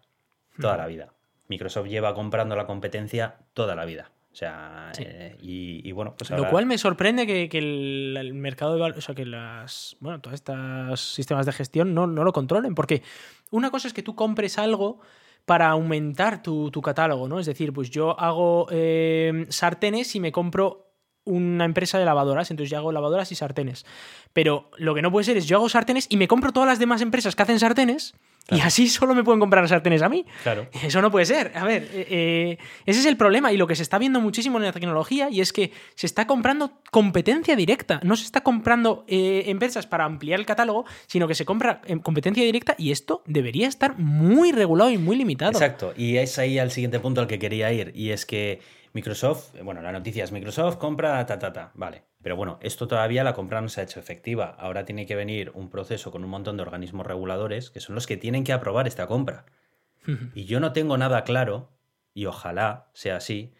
toda la vida. Microsoft lleva comprando la competencia toda la vida. O sea, eh, y, bueno, pues Lo cual me sorprende que, el, mercado de o sea, que las, bueno, todos estos sistemas de gestión no, no, lo controlen, porque una cosa es que tú compres algo para aumentar tu, catálogo, ¿no? Es decir, pues yo hago eh, sartenes y me compro una empresa de lavadoras, entonces yo hago lavadoras y sartenes. Pero lo que no puede ser es yo hago sartenes y me compro todas las demás empresas que hacen sartenes y así solo me pueden comprar sartenes a mí. Claro. Eso no puede ser. A ver, eh, eh, ese es el problema y lo que se está viendo muchísimo en la tecnología y es que se está comprando competencia directa. No se está comprando eh, empresas para ampliar el catálogo, sino que se compra competencia directa y esto debería estar muy regulado y muy limitado. Exacto. Y es ahí al siguiente punto al que quería ir y es que Microsoft, bueno, la noticia es Microsoft compra ta ta ta, vale. Pero bueno, esto todavía la compra no se ha hecho efectiva. Ahora tiene que venir un proceso con un montón de organismos reguladores que son los que tienen que aprobar esta compra. y yo no tengo nada claro, y ojalá sea así,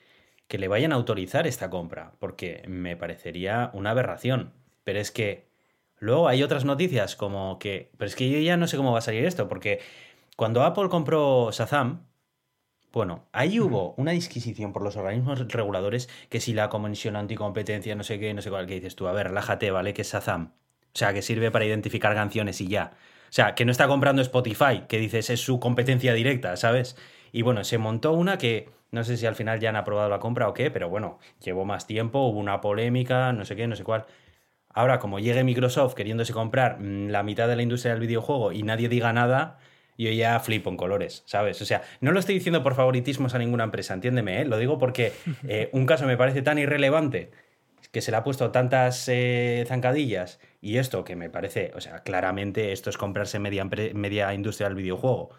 que le vayan a autorizar esta compra, porque me parecería una aberración. Pero es que luego hay otras noticias como que... Pero es que yo ya no sé cómo va a salir esto, porque cuando Apple compró Shazam, bueno, ahí hubo una disquisición por los organismos reguladores que si la comisión anticompetencia, no sé qué, no sé cuál, que dices tú, a ver, relájate, ¿vale? Que es Shazam. O sea, que sirve para identificar canciones y ya. O sea, que no está comprando Spotify, que dices es su competencia directa, ¿sabes? Y bueno, se montó una que no sé si al final ya han aprobado la compra o qué, pero bueno, llevó más tiempo, hubo una polémica, no sé qué, no sé cuál. Ahora, como llegue Microsoft queriéndose comprar mm, la mitad de la industria del videojuego y nadie diga nada, yo ya flipo en colores, ¿sabes? O sea, no lo estoy diciendo por favoritismos a ninguna empresa, entiéndeme, ¿eh? Lo digo porque eh, un caso me parece tan irrelevante que se le ha puesto tantas eh, zancadillas y esto que me parece, o sea, claramente esto es comprarse media, media industria del videojuego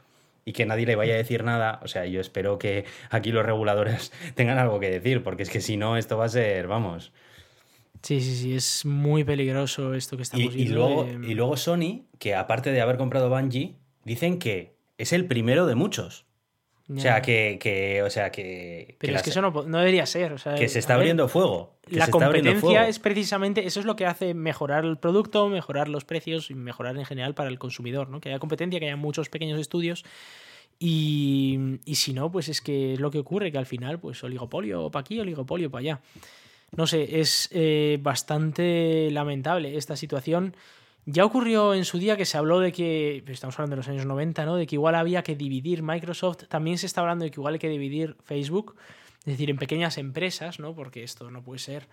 y que nadie le vaya a decir nada, o sea, yo espero que aquí los reguladores tengan algo que decir, porque es que si no, esto va a ser, vamos. Sí, sí, sí, es muy peligroso esto que estamos y, Y luego, y luego Sony, que aparte de haber comprado Bungie, dicen que es el primero de muchos. O sea, que, o sea, que... Pero es que eso no, debería ser. que se está abriendo fuego. la competencia es precisamente, eso es lo que hace mejorar el producto, mejorar los precios y mejorar en general para el consumidor, ¿no? Que haya competencia, que haya muchos pequeños estudios. Y, si no, pues es que es lo que ocurre, que al final, pues oligopolio para aquí, oligopolio para allá. No sé, es eh, bastante lamentable esta situación. Ya ocurrió en su día que se habló de que, estamos hablando de los años 90, ¿no? De que igual había que dividir Microsoft. También se está hablando de que igual hay que dividir Facebook, es decir, en pequeñas empresas, ¿no? Porque esto no puede ser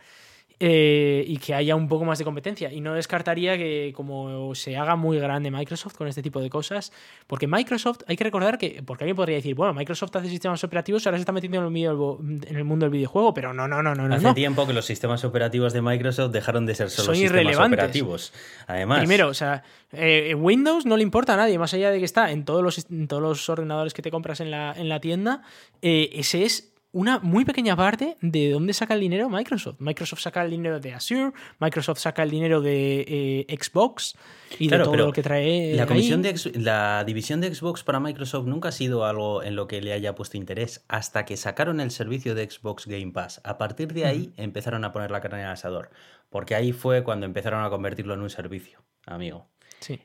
eh, y que haya un poco más de competencia. Y no descartaría que como se haga muy grande Microsoft con este tipo de cosas, porque Microsoft, hay que recordar que, porque alguien podría decir, bueno, Microsoft hace sistemas operativos, ahora se está metiendo en el, mundo del videojuego, pero no, no, no, no. Hace tiempo que los sistemas operativos de Microsoft dejaron de ser solo sistemas operativos. Además. Primero, o sea, eh, Windows no le importa a nadie, más allá de que está en todos los, todos los ordenadores que te compras en la, en la tienda, eh, ese es una muy pequeña parte de dónde saca el dinero Microsoft. Microsoft saca el dinero de Azure, Microsoft saca el dinero de eh, Xbox y de todo lo que trae. La, comisión De, la división de Xbox para Microsoft nunca ha sido algo en lo que le haya puesto interés hasta que sacaron el servicio de Xbox Game Pass. A partir de ahí empezaron a poner la carne en el asador, porque ahí fue cuando empezaron a convertirlo en un servicio, amigo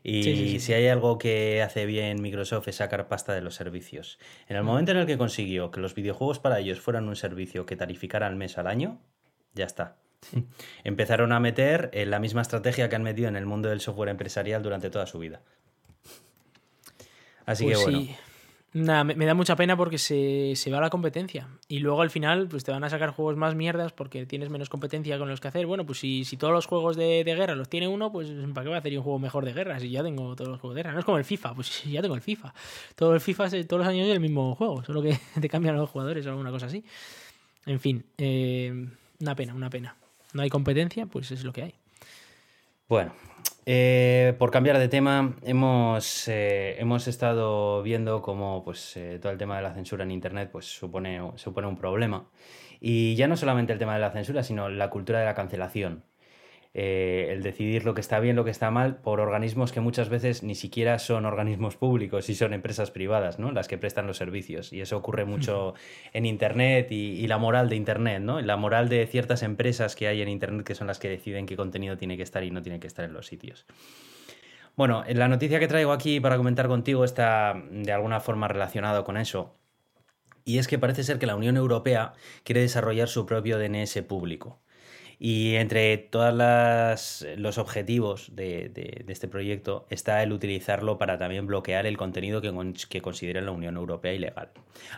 y si hay algo que hace bien Microsoft es sacar pasta de los servicios. En el momento en el que consiguió que los videojuegos para ellos fueran un servicio que tarificara al mes al año, ya está. Empezaron a meter en la misma estrategia que han metido en el mundo del software empresarial durante toda su vida. Así que pues bueno. Nada, me, da mucha pena porque se, va la competencia. Y luego al final, pues te van a sacar juegos más mierdas porque tienes menos competencia con los que hacer. Bueno, pues si, si todos los juegos de, guerra los tiene uno, pues ¿para qué va a hacer un juego mejor de guerra? Si ya tengo todos los juegos de guerra. No es como el FIFA, pues ya tengo el FIFA. Todo el FIFA, todos los años es el mismo juego, solo que te cambian los jugadores o alguna cosa así. En fin, eh, una pena, una pena. No hay competencia, pues es lo que hay. Bueno, eh, por cambiar de tema, hemos, eh, hemos estado viendo cómo pues, eh, todo el tema de la censura en Internet pues, supone, supone un problema. Y ya no solamente el tema de la censura, sino la cultura de la cancelación. Eh, el decidir lo que está bien, lo que está mal, por organismos que muchas veces ni siquiera son organismos públicos y son empresas privadas, ¿no? Las que prestan los servicios. Y eso ocurre mucho en Internet y, la moral de Internet, ¿no? La moral de ciertas empresas que hay en Internet que son las que deciden qué contenido tiene que estar y no tiene que estar en los sitios. Bueno, la noticia que traigo aquí para comentar contigo está de alguna forma relacionado con eso. Y es que parece ser que la Unión Europea quiere desarrollar su propio DNS público. Y entre todos los objetivos de, este proyecto está el utilizarlo para también bloquear el contenido que, que, considera la Unión Europea ilegal.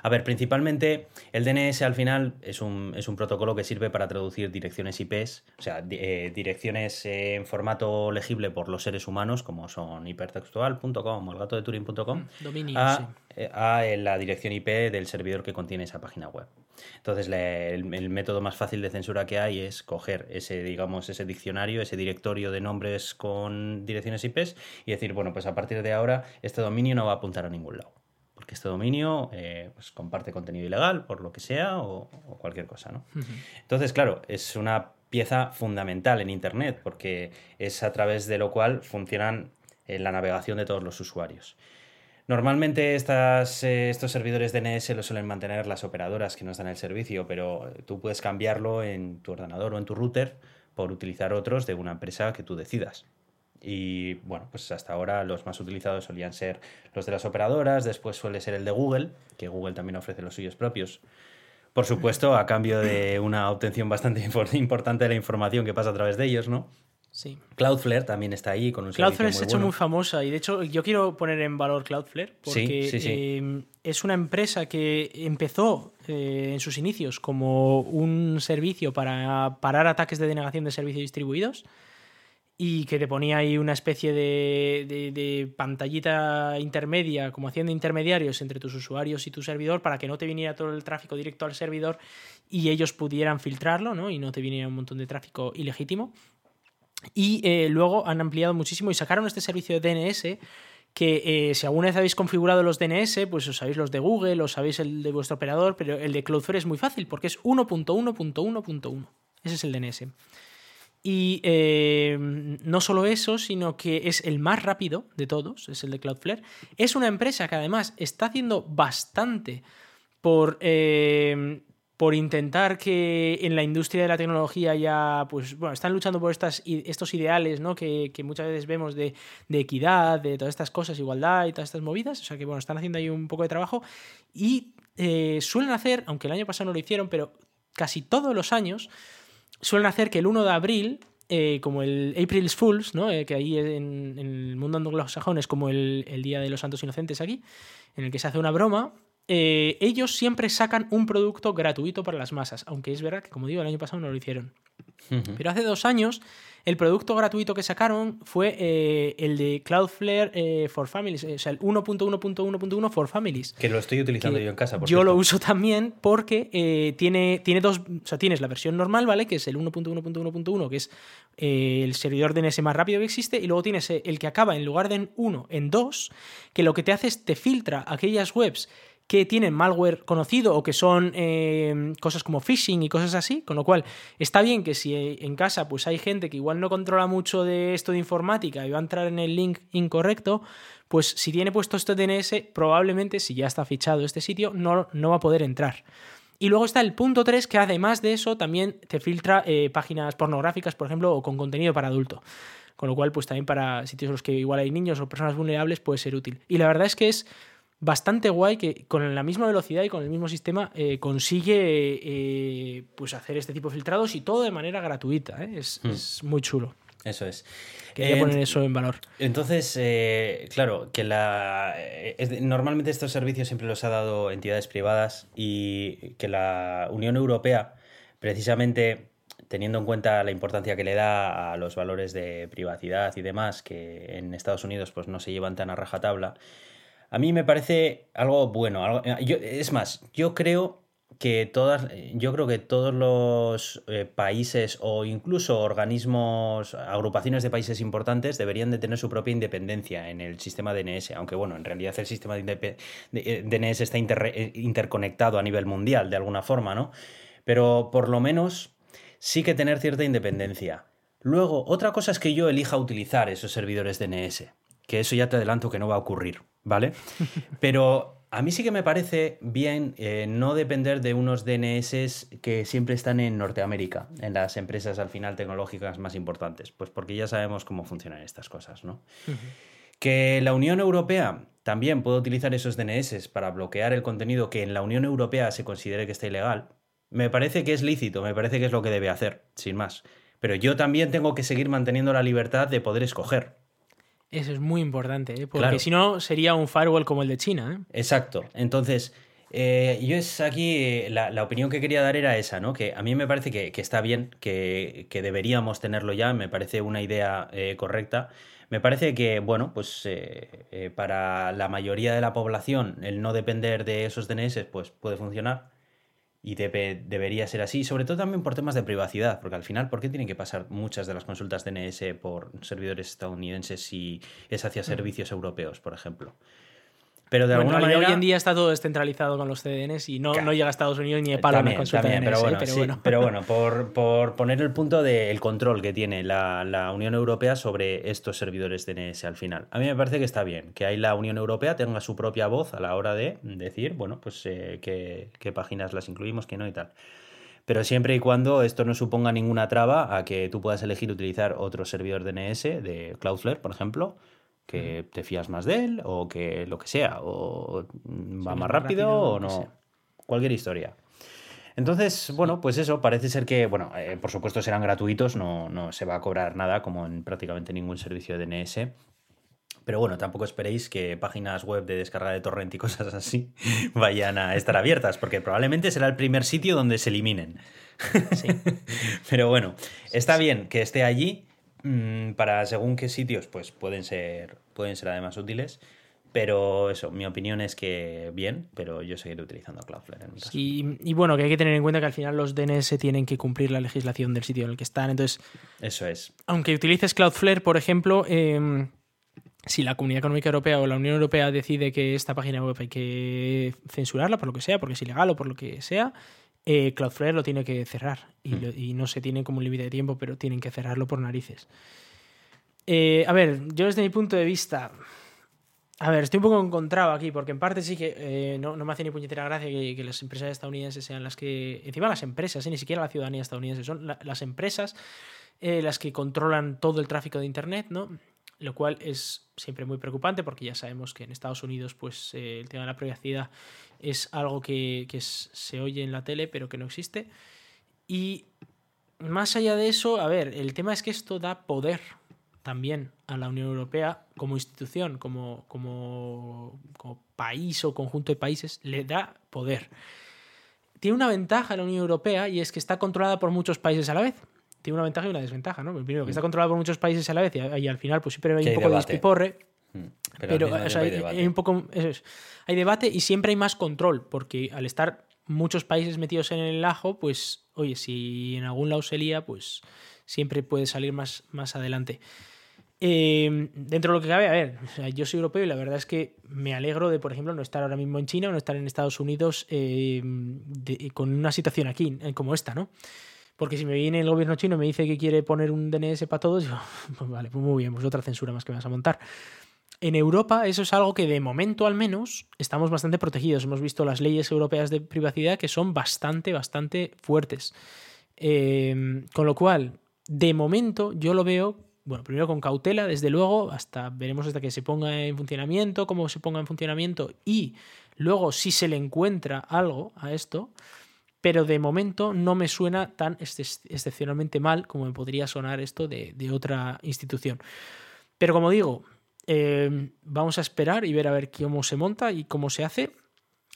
A ver, principalmente el DNS al final es un, es un protocolo que sirve para traducir direcciones IPs, o sea, eh, direcciones en formato legible por los seres humanos, como son hipertextual.com o el gato de Turing.com, a, eh, a la dirección IP del servidor que contiene esa página web. Entonces, el, método más fácil de censura que hay es coger ese, digamos, ese diccionario, ese directorio de nombres con direcciones IPs y decir, bueno, pues a partir de ahora este dominio no va a apuntar a ningún lado. Porque este dominio eh, pues comparte contenido ilegal, por lo que sea, o, cualquier cosa, ¿no? Entonces, claro, es una pieza fundamental en Internet, porque es a través de lo cual funcionan eh, la navegación de todos los usuarios. Normalmente eh, estos servidores DNS los suelen mantener las operadoras que nos dan el servicio, pero tú puedes cambiarlo en tu ordenador o en tu router por utilizar otros de una empresa que tú decidas. Y bueno, pues hasta ahora los más utilizados solían ser los de las operadoras, después suele ser el de Google, que Google también ofrece los suyos propios. Por supuesto, a cambio de una obtención bastante importante de la información que pasa a través de ellos, ¿no? Sí. Cloudflare también está ahí con un Cloudflare se ha hecho muy famosa y de hecho yo quiero poner en valor Cloudflare porque eh, es una empresa que empezó eh, en sus inicios como un servicio para parar ataques de denegación de servicios distribuidos y que te ponía ahí una especie de, de, pantallita intermedia, como haciendo intermediarios entre tus usuarios y tu servidor para que no te viniera todo el tráfico directo al servidor y ellos pudieran filtrarlo ¿no? y no te viniera un montón de tráfico ilegítimo. Y eh, luego han ampliado muchísimo y sacaron este servicio de DNS que eh, si alguna vez habéis configurado los DNS, pues os sabéis los de Google, os sabéis el de vuestro operador, pero el de Cloudflare es muy fácil porque es 1.1.1.1. Ese es el DNS. Y eh, no solo eso, sino que es el más rápido de todos, es el de Cloudflare. Es una empresa que además está haciendo bastante por por intentar que en la industria de la tecnología ya, pues, bueno, están luchando por estos ideales, ¿no? Que, muchas veces vemos de, equidad, de todas estas cosas, igualdad y todas estas movidas. O sea que, bueno, están haciendo ahí un poco de trabajo y eh, suelen hacer, aunque el año pasado no lo hicieron, pero casi todos los años suelen hacer que el 1 de abril eh, como el April's Fools, ¿no? Eh, que ahí en, en, el mundo anglosajón es como el, el, Día de los Santos Inocentes aquí, en el que se hace una broma eh, ellos siempre sacan un producto gratuito para las masas, aunque es verdad que, como digo, el año pasado no lo hicieron. Pero hace dos años, el producto gratuito que sacaron fue eh, el de Cloudflare eh, for Families, o sea, el 1.1.1.1 for Families. Que lo estoy utilizando yo en casa. Por yo lo uso también porque tiene, tiene dos, o sea, tienes la versión normal, ¿vale? Que es el 1.1.1.1, que es el servidor DNS más rápido que existe, y luego tienes el que acaba en lugar de en 1, en 2, que lo que te hace es te filtra aquellas webs que tienen malware conocido o que son eh, cosas como phishing y cosas así, con lo cual está bien que si en casa pues hay gente que igual no controla mucho de esto de informática y va a entrar en el link incorrecto, pues si tiene puesto este DNS, probablemente si ya está fichado este sitio, no, no va a poder entrar. Y luego está el punto 3, que además de eso también te filtra eh, páginas pornográficas, por ejemplo, o con contenido para adulto. Con lo cual, pues también para sitios en los que igual hay niños o personas vulnerables puede ser útil. Y la verdad es que es bastante guay que con la misma velocidad y con el mismo sistema eh, consigue eh, pues hacer este tipo de filtrados y todo de manera gratuita. ¿eh? Hmm. Es, muy chulo. Eso es. Quería poner eso en valor. Entonces, claro, que la normalmente estos servicios siempre los ha dado entidades privadas y que la Unión Europea, precisamente teniendo en cuenta la importancia que le da a los valores de privacidad y demás, que en Estados Unidos pues no se llevan tan a rajatabla, a mí me parece algo bueno. Eh, es más, yo creo que todas, yo creo que todos los eh, países o incluso organismos, agrupaciones de países importantes deberían de tener su propia independencia en el sistema DNS, aunque bueno, en realidad el sistema de, DNS está eh, interconectado a nivel mundial de alguna forma, ¿no? Pero por lo menos sí que tener cierta independencia. Luego, otra cosa es que yo elija utilizar esos servidores DNS, que eso ya te adelanto que no va a ocurrir. ¿vale? Pero a mí sí que me parece bien eh, no depender de unos DNS que siempre están en Norteamérica, en las empresas al final tecnológicas más importantes, pues porque ya sabemos cómo funcionan estas cosas, ¿no? Que la Unión Europea también puedo utilizar esos DNS para bloquear el contenido que en la Unión Europea se considere que está ilegal, me parece que es lícito, me parece que es lo que debe hacer, sin más. Pero yo también tengo que seguir manteniendo la libertad de poder escoger. Eso es muy importante, ¿eh? porque si no sería un firewall como el de China. ¿eh? Exacto. Entonces, eh, yo es aquí, la, opinión que quería dar era esa, ¿no? Que a mí me parece que, está bien, que, deberíamos tenerlo ya, me parece una idea correcta. Me parece que, bueno, pues para la mayoría de la población el no depender de esos DNS pues puede funcionar y debe, debería ser así, sobre todo también por temas de privacidad, porque al final, ¿por qué tienen que pasar muchas de las consultas DNS por servidores estadounidenses si es hacia servicios europeos, por ejemplo? Pero de alguna manera. Hoy en día está todo descentralizado con los CDNs y no, no llega a Estados Unidos ni de palo también, también, pero, bueno, pero, bueno, por, por, poner el punto del control que tiene la, la, Unión Europea sobre estos servidores DNS al final. A mí me parece que está bien que ahí la Unión Europea tenga su propia voz a la hora de decir, bueno, pues eh, qué, qué páginas las incluimos, qué no y tal pero siempre y cuando esto no suponga ninguna traba a que tú puedas elegir utilizar otro servidor DNS de Cloudflare, por ejemplo, que te fías más de él o que lo que sea, o va más rápido, o no. Cualquier historia. Entonces, bueno, pues eso, parece ser que, bueno, eh, por supuesto serán gratuitos, no, no se va a cobrar nada como en prácticamente ningún servicio de DNS. Pero bueno, tampoco esperéis que páginas web de descarga de torrent y cosas así vayan a estar abiertas, porque probablemente será el primer sitio donde se eliminen. Sí. Pero bueno, está bien que esté allí para según qué sitios, pues pueden ser, pueden ser además útiles. Pero eso, mi opinión es que bien, pero yo seguiré utilizando Cloudflare en mi caso. y bueno, que hay que tener en cuenta que al final los DNS tienen que cumplir la legislación del sitio en el que están. Entonces, eso es. Aunque utilices Cloudflare, por ejemplo, em, si la Comunidad Económica Europea o la Unión Europea decide que esta página web hay que censurarla por lo que sea, porque es ilegal o por lo que sea, eh, Cloudflare lo tiene que cerrar hmm. y, no se tiene como un límite de tiempo, pero tienen que cerrarlo por narices. Eh, a ver, yo desde mi punto de vista, a ver, estoy un poco encontrado aquí, porque en parte sí que eh, no, me hace ni puñetera gracia que, las empresas estadounidenses sean las que, encima las empresas, ni siquiera la ciudadanía estadounidense, son las empresas las que controlan todo el tráfico de Internet, ¿no? Lo cual es siempre muy preocupante porque ya sabemos que en Estados Unidos pues, el tema de la privacidad es algo que, se oye en la tele pero que no existe. Y más allá de eso, a ver, el tema es que esto da poder también a la Unión Europea como institución, como, como, como país o conjunto de países, le da poder. Tiene una ventaja la Unión Europea y es que está controlada por muchos países a la vez tiene una ventaja y una desventaja, ¿no? Primero, que está controlado por muchos países a la vez y, al final, pues siempre hay un poco de despiporre. Mm. Pero, hay, un poco. hay debate y siempre hay más control, porque al estar muchos países metidos en el ajo, pues, oye, si en algún lado se lía, pues siempre puede salir más, más adelante. Em, dentro de lo que cabe, a ver, yo soy europeo y la verdad es que me alegro de, por ejemplo, no estar ahora mismo en China o no estar en Estados Unidos em, con una situación aquí, eh, como esta, ¿no? Porque si me viene el gobierno chino y me dice que quiere poner un DNS para todos, yo, pues vale, pues muy bien, pues otra censura más que vas a montar. En Europa eso es algo que de momento al menos estamos bastante protegidos. Hemos visto las leyes europeas de privacidad que son bastante, bastante fuertes. Em, con lo cual, de momento yo lo veo, bueno, primero con cautela, desde luego, hasta veremos hasta que se ponga en funcionamiento, cómo se ponga en funcionamiento y luego si se le encuentra algo a esto, pero de momento no me suena tan excepcionalmente mal como me podría sonar esto de, otra institución. Pero como digo, Em, vamos a esperar y ver a ver cómo se monta y cómo se hace.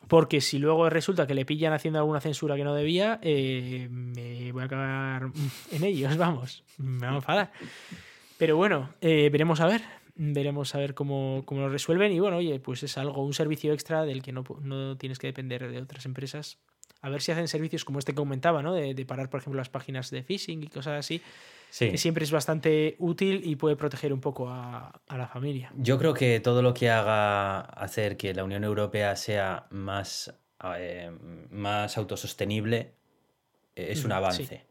Porque si luego resulta que le pillan haciendo alguna censura que no debía, eh, me voy a acabar en ellos, vamos. Me va a enfadar. Pero bueno, eh, veremos a ver. Veremos a ver cómo, cómo, lo resuelven. Y bueno, oye, pues es algo, un servicio extra del que no, no, tienes que depender de otras empresas. A ver si hacen servicios como este que comentaba, ¿no? De, de parar, por ejemplo, las páginas de phishing y cosas así que siempre es bastante útil y puede proteger un poco a, la familia. Yo creo que todo lo que haga hacer que la Unión Europea sea más, eh, más autosostenible eh, es un avance.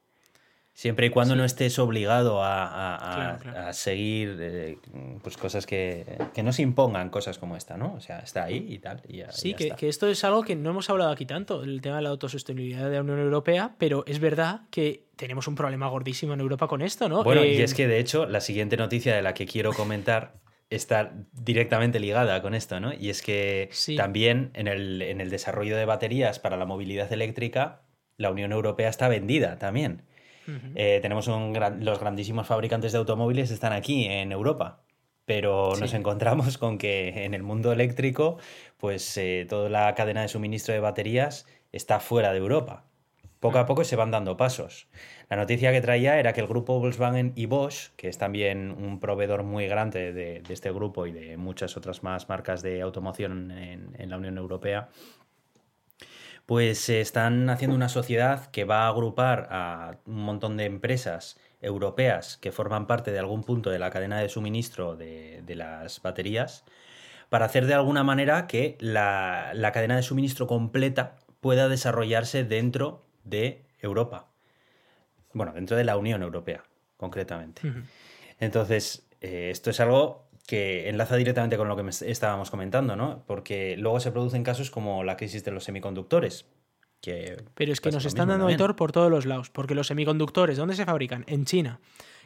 Siempre y cuando no estés obligado a, seguir eh, pues cosas que, no se impongan, cosas como esta, ¿no? O sea, está ahí y tal. sí, que, esto es algo que no hemos hablado aquí tanto, el tema de la autosostenibilidad de la Unión Europea, pero es verdad que tenemos un problema gordísimo en Europa con esto, ¿no? Bueno, y es eh, que de hecho la siguiente noticia de la que quiero comentar está directamente ligada con esto, ¿no? Y es que Sí. también en el, en el desarrollo de baterías para la movilidad eléctrica, la Unión Europea está vendida también. Eh, tenemos un gran- los grandísimos fabricantes de automóviles están aquí en Europa, pero nos encontramos con que en el mundo eléctrico, pues eh, toda la cadena de suministro de baterías está fuera de Europa. Poco a poco se van dando pasos. La noticia que traía era que el grupo Volkswagen y Bosch, que es también un proveedor muy grande de, de este grupo y de muchas otras más marcas de automoción en, en la Unión Europea, pues se están haciendo una sociedad que va a agrupar a un montón de empresas europeas que forman parte de algún punto de la cadena de suministro de, de las baterías para hacer de alguna manera que la, la cadena de suministro completa pueda desarrollarse dentro de Europa. Bueno, dentro de la Unión Europea, concretamente. Entonces, eh, esto es algo que enlaza directamente con lo que estábamos comentando, ¿no? Porque luego se producen casos como la crisis de los semiconductores. Que Pero es que nos están dando editor por todos los lados, porque los semiconductores, ¿dónde se fabrican? En China.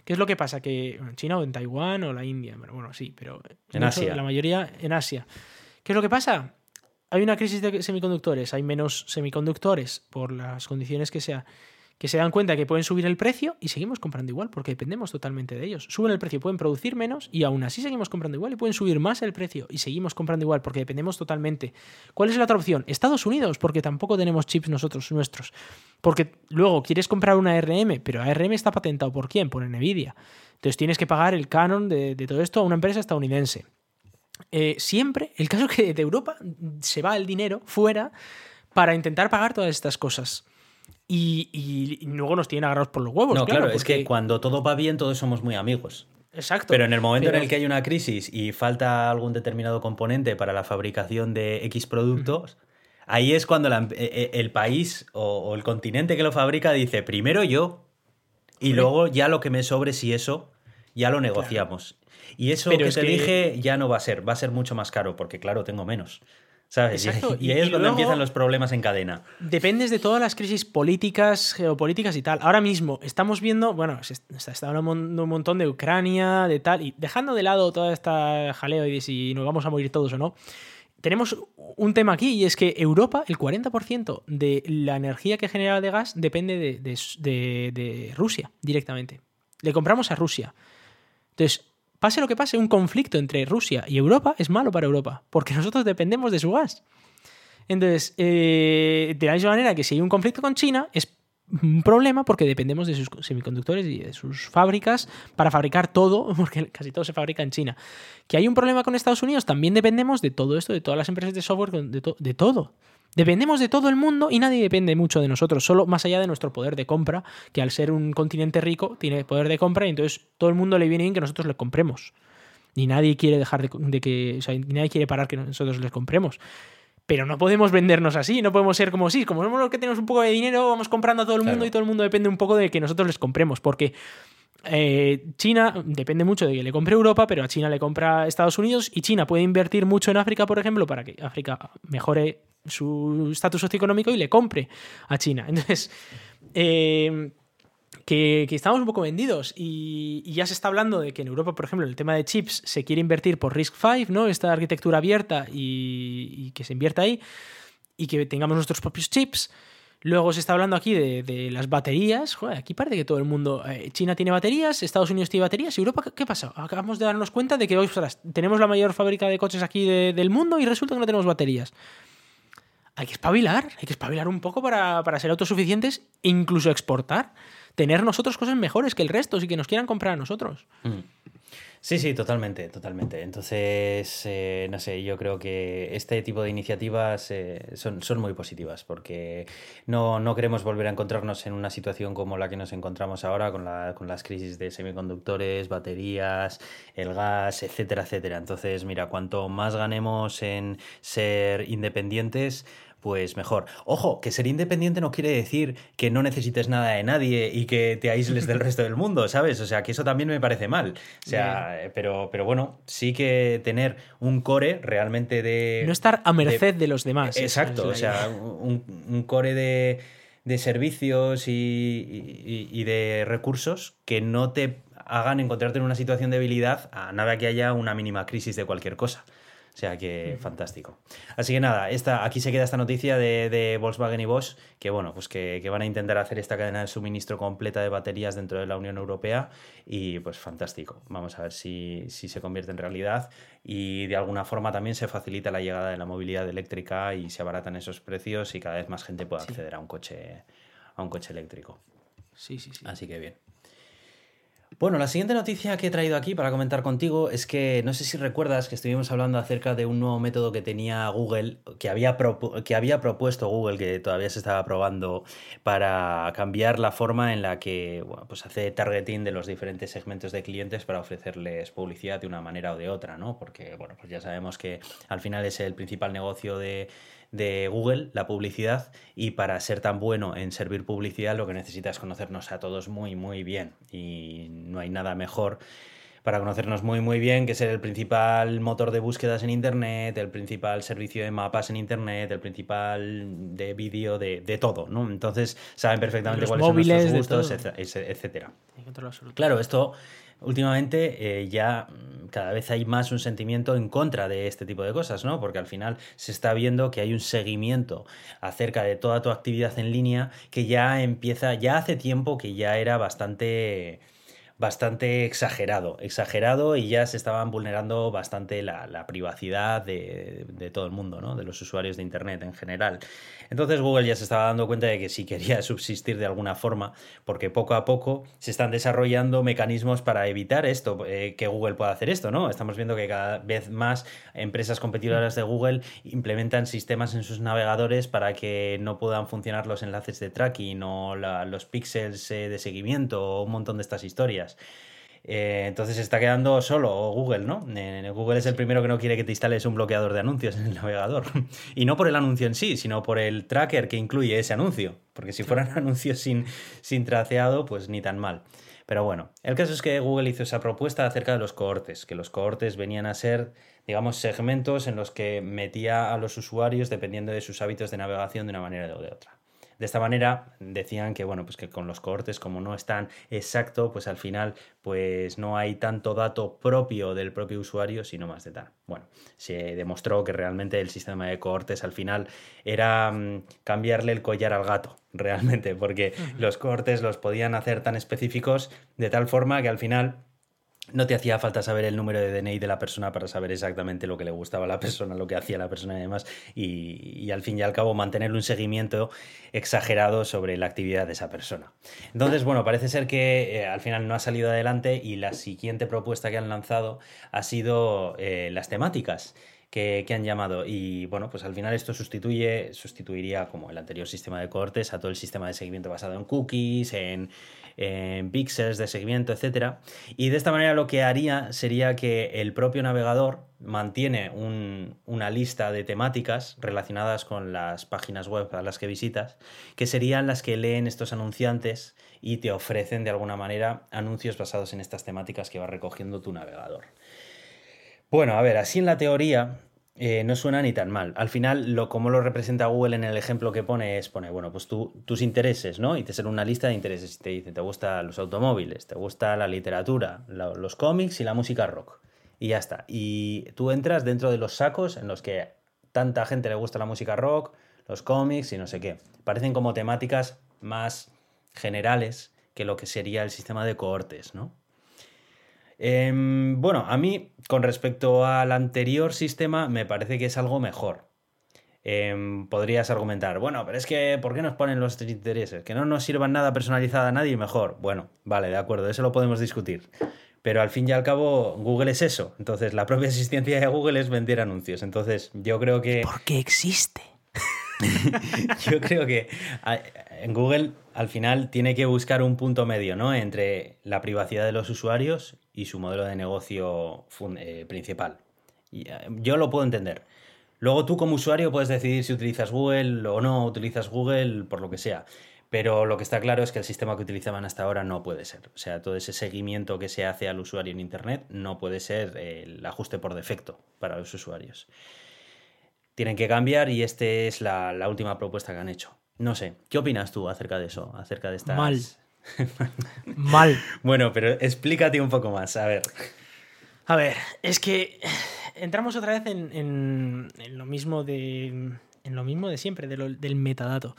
¿Qué es lo que pasa? Que en China o en Taiwán o la India, bueno, sí, pero En Asia. La mayoría en Asia. ¿Qué es lo que pasa? Hay una crisis de semiconductores, hay menos semiconductores por las condiciones que sea, que se dan cuenta que pueden subir el precio y seguimos comprando igual, porque dependemos totalmente de ellos. Suben el precio, pueden producir menos y aún así seguimos comprando igual y pueden subir más el precio y seguimos comprando igual, porque dependemos totalmente. ¿Cuál es la otra opción? Estados Unidos, porque tampoco tenemos chips nosotros nuestros. Porque luego quieres comprar una ARM, pero ARM está patentado por quién? Por Nvidia. Entonces tienes que pagar el canon de, todo esto a una empresa estadounidense. Eh, siempre, el caso es que de Europa se va el dinero fuera para intentar pagar todas estas cosas. Y, luego nos tienen agarrados por los huevos. No, claro, es que cuando todo va bien, todos somos muy amigos. Exacto. Pero en el momento Pero- en el que hay una crisis y falta algún determinado componente para la fabricación de X productos, ahí es cuando la em- e- e- el país o, el continente que lo fabrica dice, primero yo y luego ya lo que me sobre, si eso, ya lo negociamos. Y eso Pero que es te que- dije ya no va a ser, va a ser mucho más caro porque claro, tengo menos. ¿Sabes? Y- Exacto, Y, y- ahí es y cuando luego- empiezan los problemas en cadena. Dependes de todas las crisis políticas, geopolíticas y tal. Ahora mismo estamos viendo, bueno, se est- se está hablando un montón de Ucrania, de tal, y dejando de lado toda esta jaleo y de si nos vamos a morir todos o no. Tenemos un tema aquí y es que Europa, el 40% de la energía que genera de gas depende de, de- de- de Rusia directamente. Le compramos a Rusia. Entonces, pase lo que pase, un conflicto entre Rusia y Europa es malo para Europa, porque nosotros dependemos de su gas. Entonces, eh, de la misma manera que si hay un conflicto con China, es un problema porque dependemos de sus semiconductores y de sus fábricas para fabricar todo, porque casi todo se fabrica en China. Que hay un problema con Estados Unidos, también dependemos de todo esto, de todas las empresas de software, de, to- de todo. Dependemos de todo el mundo y nadie depende mucho de nosotros, solo más allá de nuestro poder de compra, que al ser un continente rico tiene poder de compra y entonces todo el mundo le viene bien que nosotros le compremos. Ni nadie quiere dejar de, de que, o sea, ni nadie quiere parar que nosotros les compremos. Pero no podemos vendernos así, no podemos ser como sí, como somos los que tenemos un poco de dinero, vamos comprando a todo el mundo Claro. y todo el mundo depende un poco de que nosotros les compremos, porque eh, China depende mucho de que le compre Europa, pero a China le compra Estados Unidos y China puede invertir mucho en África, por ejemplo, para que África mejore su estatus socioeconómico y le compre a China. Entonces, eh, que, estamos un poco vendidos y, ya se está hablando de que en Europa, por ejemplo, el tema de chips se quiere invertir por RISC-V, ¿no? Esta arquitectura abierta y que se invierta ahí y que tengamos nuestros propios chips. Luego se está hablando aquí de, de las baterías. Joder, aquí parece que todo el mundo. eh, China tiene baterías, Estados Unidos tiene baterías. ¿Y Europa qué, pasa? Acabamos de darnos cuenta de que ostras, tenemos la mayor fábrica de coches aquí de- del mundo y resulta que no tenemos baterías. Hay que espabilar, hay que espabilar un poco para, para ser autosuficientes e incluso exportar. Tener nosotros cosas mejores que el resto, y que nos quieran comprar a nosotros. Mm. Sí, sí, totalmente, totalmente. Entonces, eh, no sé, yo creo que este tipo de iniciativas eh, son, son muy positivas porque no, no queremos volver a encontrarnos en una situación como la que nos encontramos ahora con, la, con las crisis de semiconductores, baterías, el gas, etcétera, etcétera. Entonces, mira, cuanto más ganemos en ser independientes, pues mejor. Ojo, que ser independiente no quiere decir que no necesites nada de nadie y que te aísles del resto del mundo, ¿sabes? O sea, que eso también me parece mal. O sea, eh, pero, pero bueno, sí que tener un core realmente de... No estar a merced de, los demás. Exacto, o sea, un core de, de servicios y, y- y de recursos que no te hagan encontrarte en una situación de debilidad a nada que haya una mínima crisis de cualquier cosa. O sea que fantástico. Así que nada, esta, aquí se queda esta noticia de, Volkswagen y Bosch, que bueno, pues que, van a intentar hacer esta cadena de suministro completa de baterías dentro de la Unión Europea y pues fantástico. Vamos a ver si, si se convierte en realidad y de alguna forma también se facilita la llegada de la movilidad eléctrica y se abaratan esos precios y cada vez más gente puede acceder a un coche a un coche eléctrico. Sí, sí, sí. Así que bien. Bueno, la siguiente noticia que he traído aquí para comentar contigo es que no sé si recuerdas que estuvimos hablando acerca de un nuevo método que tenía Google, que había, que había propuesto Google, que todavía se estaba probando, para cambiar la forma en la que pues hace targeting de los diferentes segmentos de clientes para ofrecerles publicidad de una manera o de otra, ¿no? Porque, bueno, pues ya sabemos que al final es el principal negocio de de Google, la publicidad, y para ser tan bueno en servir publicidad lo que necesitas es conocernos a todos muy, muy bien. Y no hay nada mejor para conocernos muy muy bien, que ser el principal motor de búsquedas en Internet, el principal servicio de mapas en Internet, el principal de vídeo, de, todo, ¿no? Entonces saben perfectamente cuáles son nuestros gustos, etcétera. Claro, esto últimamente eh, ya mm, cada vez hay más un sentimiento en contra de este tipo de cosas, ¿no? Porque al final se está viendo que hay un seguimiento acerca de toda tu actividad en línea que ya empieza, ya hace tiempo que ya era bastante bastante exagerado, exagerado y ya se estaban vulnerando bastante la, privacidad de, todo el mundo, ¿no? de los usuarios de Internet en general. Entonces Google ya se estaba dando cuenta de que si quería subsistir de alguna forma, porque poco a poco se están desarrollando mecanismos para evitar esto, eh, que Google pueda hacer esto, ¿no? Estamos viendo que cada vez más empresas competidoras de Google implementan sistemas en sus navegadores para que no puedan funcionar los enlaces de tracking o los píxeles eh, de seguimiento o un montón de estas historias. Eh, entonces está quedando solo Google, ¿no? Google es el primero que no quiere que te instales un bloqueador de anuncios en el navegador. y no por el anuncio en sí, sino por el tracker que incluye ese anuncio. Porque si fueran anuncios sin, sin traceado, pues ni tan mal. Pero bueno, el caso es que Google hizo esa propuesta acerca de los cohortes, que los cohortes venían a ser, digamos, segmentos en los que metía a los usuarios dependiendo de sus hábitos de navegación de una manera o de otra. De esta manera decían que bueno, pues que con los cohortes como no están exacto, pues al final pues no hay tanto dato propio del propio usuario, sino más de tal. Bueno, se demostró que realmente el sistema de cohortes al final era mm, cambiarle el collar al gato, realmente, porque los cohortes los podían hacer tan específicos de tal forma que al final no te hacía falta saber el número de DNI de la persona para saber exactamente lo que le gustaba a la persona, lo que hacía la persona y demás, y, al fin y al cabo mantener un seguimiento exagerado sobre la actividad de esa persona. Entonces, bueno, parece ser que eh, al final no ha salido adelante y la siguiente propuesta que han lanzado ha sido eh, las temáticas. Que, que, han llamado. Y bueno, pues al final esto sustituye, sustituiría como el anterior sistema de cortes a todo el sistema de seguimiento basado en cookies, en, en píxeles de seguimiento, etc. Y de esta manera lo que haría sería que el propio navegador mantiene una lista de temáticas relacionadas con las páginas web a las que visitas, que serían las que leen estos anunciantes y te ofrecen de alguna manera anuncios basados en estas temáticas que va recogiendo tu navegador. Bueno, a ver, así en la teoría eh, no suena ni tan mal. Al final, lo, como lo representa Google en el ejemplo que pone es, pone, bueno, pues tú, tus intereses, ¿no? Y te sale una lista de intereses. Y te dice, te gustan los automóviles, te gusta la literatura, los cómics y la música rock. Y ya está. Y tú entras dentro de los sacos en los que tanta gente le gusta la música rock, los cómics y no sé qué. Parecen como temáticas más generales que lo que sería el sistema de cohortes, ¿no? Em, bueno, a mí, con respecto al anterior sistema, me parece que es algo mejor. Em, podrías argumentar, bueno, pero es que, ¿por qué nos ponen los intereses? Que no nos sirvan nada personalizada a nadie mejor. Bueno, vale, de acuerdo, eso lo podemos discutir. Pero al fin y al cabo, Google es eso. Entonces, la propia existencia de Google es vender anuncios. Entonces, yo creo que. ¿Por qué existe? yo creo que en Google al final tiene que buscar un punto medio, ¿no? Entre la privacidad de los usuarios y su modelo de negocio eh, principal. Eh, yo lo puedo entender. Luego tú como usuario puedes decidir si utilizas Google o no utilizas Google, por lo que sea. Pero lo que está claro es que el sistema que utilizaban hasta ahora no puede ser. O sea, todo ese seguimiento que se hace al usuario en Internet no puede ser el ajuste por defecto para los usuarios. Tienen que cambiar y esta es la última propuesta que han hecho. No sé, ¿qué opinas tú acerca de eso? Acerca de estas. Mal. Bueno, pero explícate un poco más, a ver. A ver, es que entramos otra vez en, en- en lo mismo de. En lo mismo de siempre, de lo- del metadato.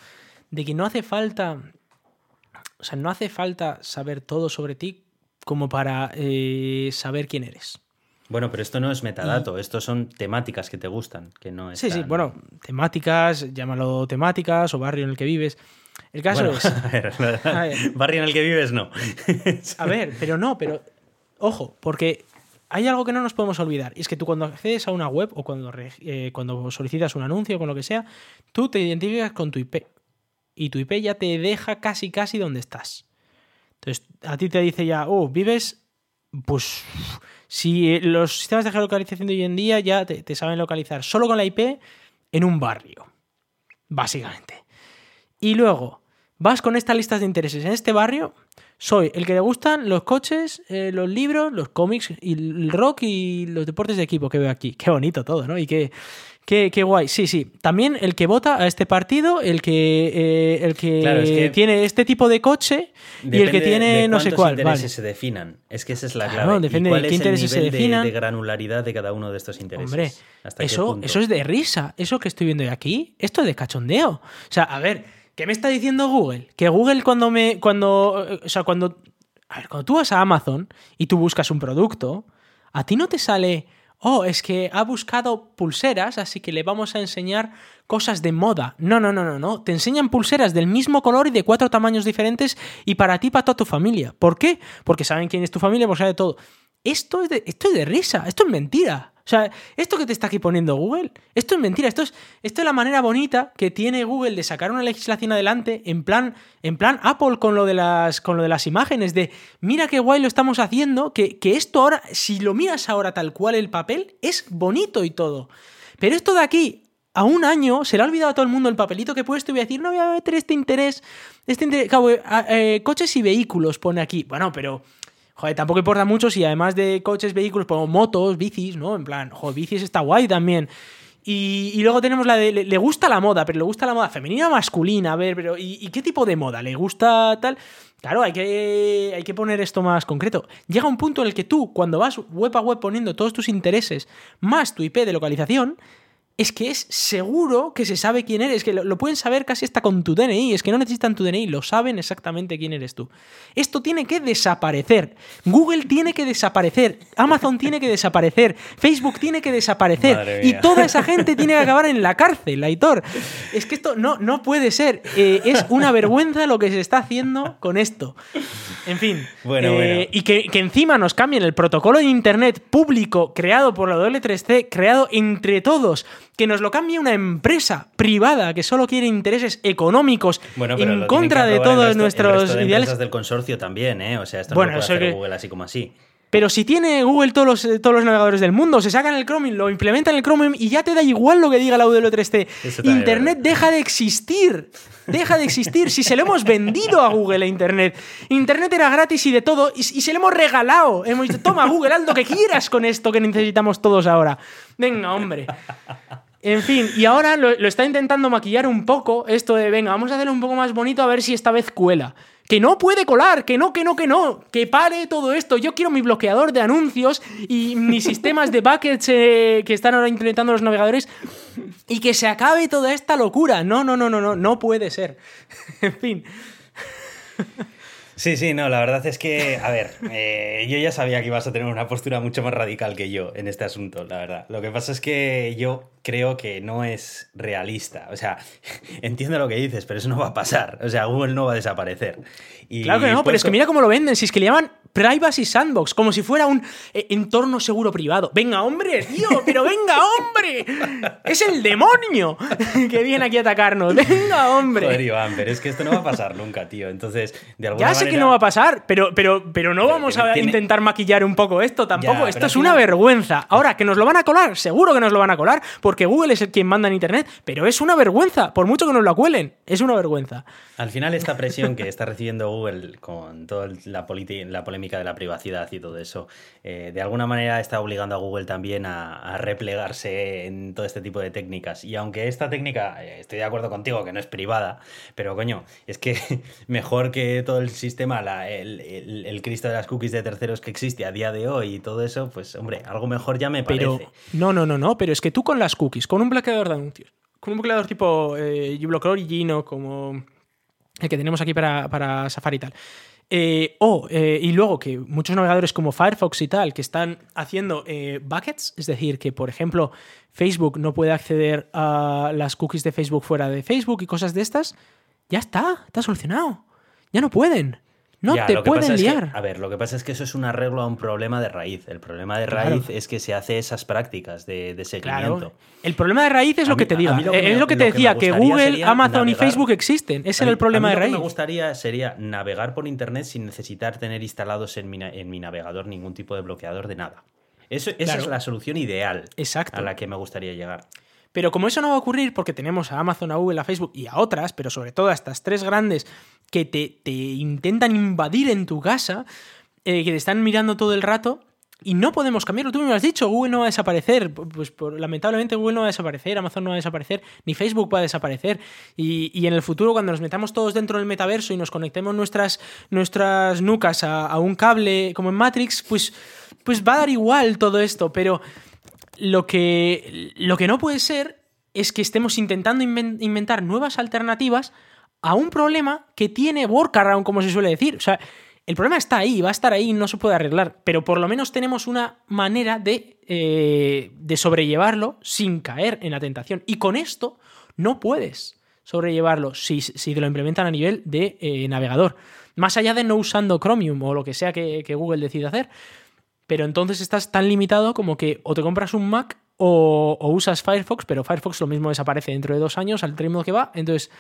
De que no hace falta. O sea, no hace falta saber todo sobre ti como para eh, saber quién eres. Bueno, pero esto no es metadato, esto son temáticas que te gustan, que no es. Sí, sí, bueno, temáticas, llámalo temáticas o barrio en el que vives. El caso es. a ver, A ver. barrio en el que vives, no. A ver, pero no, pero ojo, porque hay algo que no nos podemos olvidar. Y es que tú cuando accedes a una web o cuando, eh, cuando solicitas un anuncio o con lo que sea, tú te identificas con tu IP. Y tu IP ya te deja casi, casi donde estás. Entonces, a ti te dice ya, oh, vives, pues, si eh, los sistemas de geolocalización de hoy en día ya te, te saben localizar solo con la IP en un barrio, básicamente. Y luego, vas con estas listas de intereses en este barrio, soy el que le gustan los coches, eh, los libros, los cómics, y el rock y los deportes de equipo que veo aquí. Qué bonito todo, ¿no? Y qué, qué, qué guay. Sí, sí. También el que vota a este partido, el que, eh, el que, Claro, es que tiene este tipo de coche y el que tiene de no sé cuál. intereses Vale. se definan. Es que esa es la Claro, clave. depende ¿Y cuál de qué intereses se nivel definan. De, granularidad de cada uno de estos intereses? Hombre, ¿Hasta qué eso, punto? eso es de risa. Eso que estoy viendo aquí, esto es de cachondeo. O sea, a ver, ¿qué me está diciendo Google? Que Google cuando me. cuando. O sea, cuando. A ver, cuando tú vas a Amazon y tú buscas un producto, a ti no te sale. Oh, es que ha buscado pulseras, así que le vamos a enseñar cosas de moda. No, no, no, no, no. Te enseñan pulseras del mismo color y de cuatro tamaños diferentes y para ti, para toda tu familia. ¿Por qué? Porque saben quién es tu familia, porque sabe todo. Esto es, de, esto es de risa, esto es mentira. O sea, esto que te está aquí poniendo Google, esto es mentira. Esto es, esto es la manera bonita que tiene Google de sacar una legislación adelante en plan, en plan Apple con lo, de las, con lo de las imágenes, de mira qué guay lo estamos haciendo, que, que esto ahora, si lo miras ahora tal cual el papel, es bonito y todo. Pero esto de aquí a un año se le ha olvidado a todo el mundo el papelito que he puesto y voy a decir, no voy a meter este interés, este interés, Cabo, eh, eh, coches y vehículos pone aquí. Bueno, pero joder, tampoco importa mucho si además de coches, vehículos, pongo motos, bicis, ¿no? En plan, joder, bicis está guay también. Y, luego tenemos la de, le, gusta la moda, pero le gusta la moda femenina masculina, a ver, pero ¿y, y qué tipo de moda? ¿Le gusta tal? Claro, hay que, hay que poner esto más concreto. Llega un punto en el que tú, cuando vas web a web poniendo todos tus intereses más tu IP de localización, es que es seguro que se sabe quién eres, que lo, lo, pueden saber casi hasta con tu DNI, es que no necesitan tu DNI, lo saben exactamente quién eres tú. Esto tiene que desaparecer. Google tiene que desaparecer, Amazon tiene que desaparecer, Facebook tiene que desaparecer y toda esa gente tiene que acabar en la cárcel, Aitor. Es que esto no, no puede ser, eh, es una vergüenza lo que se está haciendo con esto. En fin, bueno, eh, bueno. y que, que encima nos cambien el protocolo de Internet público creado por la W3C, creado entre todos que nos lo cambie una empresa privada que solo quiere intereses económicos bueno, en contra de todos resto, nuestros de ideales. del consorcio también, ¿eh? O sea, esto bueno, no lo puede hacer que... Google así como así. Pero si tiene Google todos los, todos los navegadores del mundo, se sacan el Chromium, lo implementan en el Chromium y ya te da igual lo que diga la W3C. Internet deja de existir. Deja de existir. Si se lo hemos vendido a Google a Internet. Internet era gratis y de todo. Y, y se lo hemos regalado. Hemos dicho, toma Google, haz lo que quieras con esto que necesitamos todos ahora. Venga, hombre. En fin, y ahora lo, lo, está intentando maquillar un poco esto de, venga, vamos a hacerlo un poco más bonito a ver si esta vez cuela. Que no puede colar, que no, que no, que no, que pare todo esto. Yo quiero mi bloqueador de anuncios y mis sistemas de buckets eh, que están ahora implementando los navegadores y que se acabe toda esta locura. No, no, no, no, no, no puede ser. en fin. Sí, sí, no, la verdad es que, a ver, eh, yo ya sabía que ibas a tener una postura mucho más radical que yo en este asunto, la verdad. Lo que pasa es que yo creo que no es realista. O sea, entiendo lo que dices, pero eso no va a pasar. O sea, Google no va a desaparecer. Y claro que no, pero es que mira cómo lo venden. Si es que le llaman Privacy Sandbox, como si fuera un eh, entorno seguro privado. Venga, hombre, tío, pero venga, hombre. Es el demonio que viene aquí a atacarnos. Venga, hombre. Joder, Iván, pero es que esto no va a pasar nunca, tío. Entonces, de alguna ya manera... sé que no va a pasar, pero, pero, pero no pero vamos a tiene... intentar maquillar un poco esto tampoco. Ya, esto es una final... vergüenza. Ahora, que nos lo van a colar, seguro que nos lo van a colar, porque Google es el quien manda en Internet, pero es una vergüenza, por mucho que nos lo cuelen, es una vergüenza. Al final, esta presión que está recibiendo Google con toda la, la polémica polémica de la privacidad y todo eso, eh, de alguna manera está obligando a Google también a, replegarse en todo este tipo de técnicas. Y aunque esta técnica, eh, estoy de acuerdo contigo, que no es privada, pero coño, es que mejor que todo el sistema, el, Cristo de las cookies de terceros que existe a día de hoy y todo eso, pues hombre, algo mejor ya me pero, parece. No, no, no, no, pero es que tú con las cookies, con un bloqueador de anuncios, con un bloqueador tipo eh, uBlock Origin o como el que tenemos aquí para, para Safari y tal, eh, o, eh, y luego que muchos navegadores como Firefox y tal, que están haciendo eh, buckets, es decir, que por ejemplo Facebook no puede acceder a las cookies de Facebook fuera de Facebook y cosas de estas, ya está, está solucionado. Ya no pueden. No te pueden liar. a ver, lo que pasa es que eso es un arreglo a un problema de raíz. El problema de raíz es que se hace esas prácticas de, seguimiento. El problema de raíz es lo que te digo. es lo que te decía, que Google, Amazon y Facebook existen. Ese es el problema de raíz. Lo que me gustaría sería navegar por Internet sin necesitar tener instalados en mi, en mi navegador ningún tipo de bloqueador de nada. Eso, esa es la solución ideal a la que me gustaría llegar. Pero como eso no va a ocurrir porque tenemos a Amazon, a Google, a Facebook y a otras, pero sobre todo a estas tres grandes que te, intentan invadir en tu casa, eh, que te están mirando todo el rato, y no podemos cambiarlo. Tú me lo has dicho, Google no va a desaparecer. Pues lamentablemente Google no va a desaparecer, Amazon no va a desaparecer, ni Facebook va a desaparecer. Y, en el futuro, cuando nos metamos todos dentro del metaverso y nos conectemos nuestras, nuestras nucas a, un cable como en Matrix, pues, pues va a dar igual todo esto. Pero lo que, lo que no puede ser es que estemos intentando inventar nuevas alternativas a un problema que tiene workaround, como se suele decir. O sea, el problema está ahí, va a estar ahí, no se puede arreglar, pero por lo menos tenemos una manera de, eh, de sobrellevarlo sin caer en la tentación. Y con esto no puedes sobrellevarlo si, si te lo implementan a nivel de eh, navegador. Más allá de no usando Chromium o lo que sea que, que Google decida hacer, pero entonces estás tan limitado como que o te compras un Mac o, usas Firefox, pero Firefox lo mismo desaparece dentro de dos años al ritmo que va. Entonces,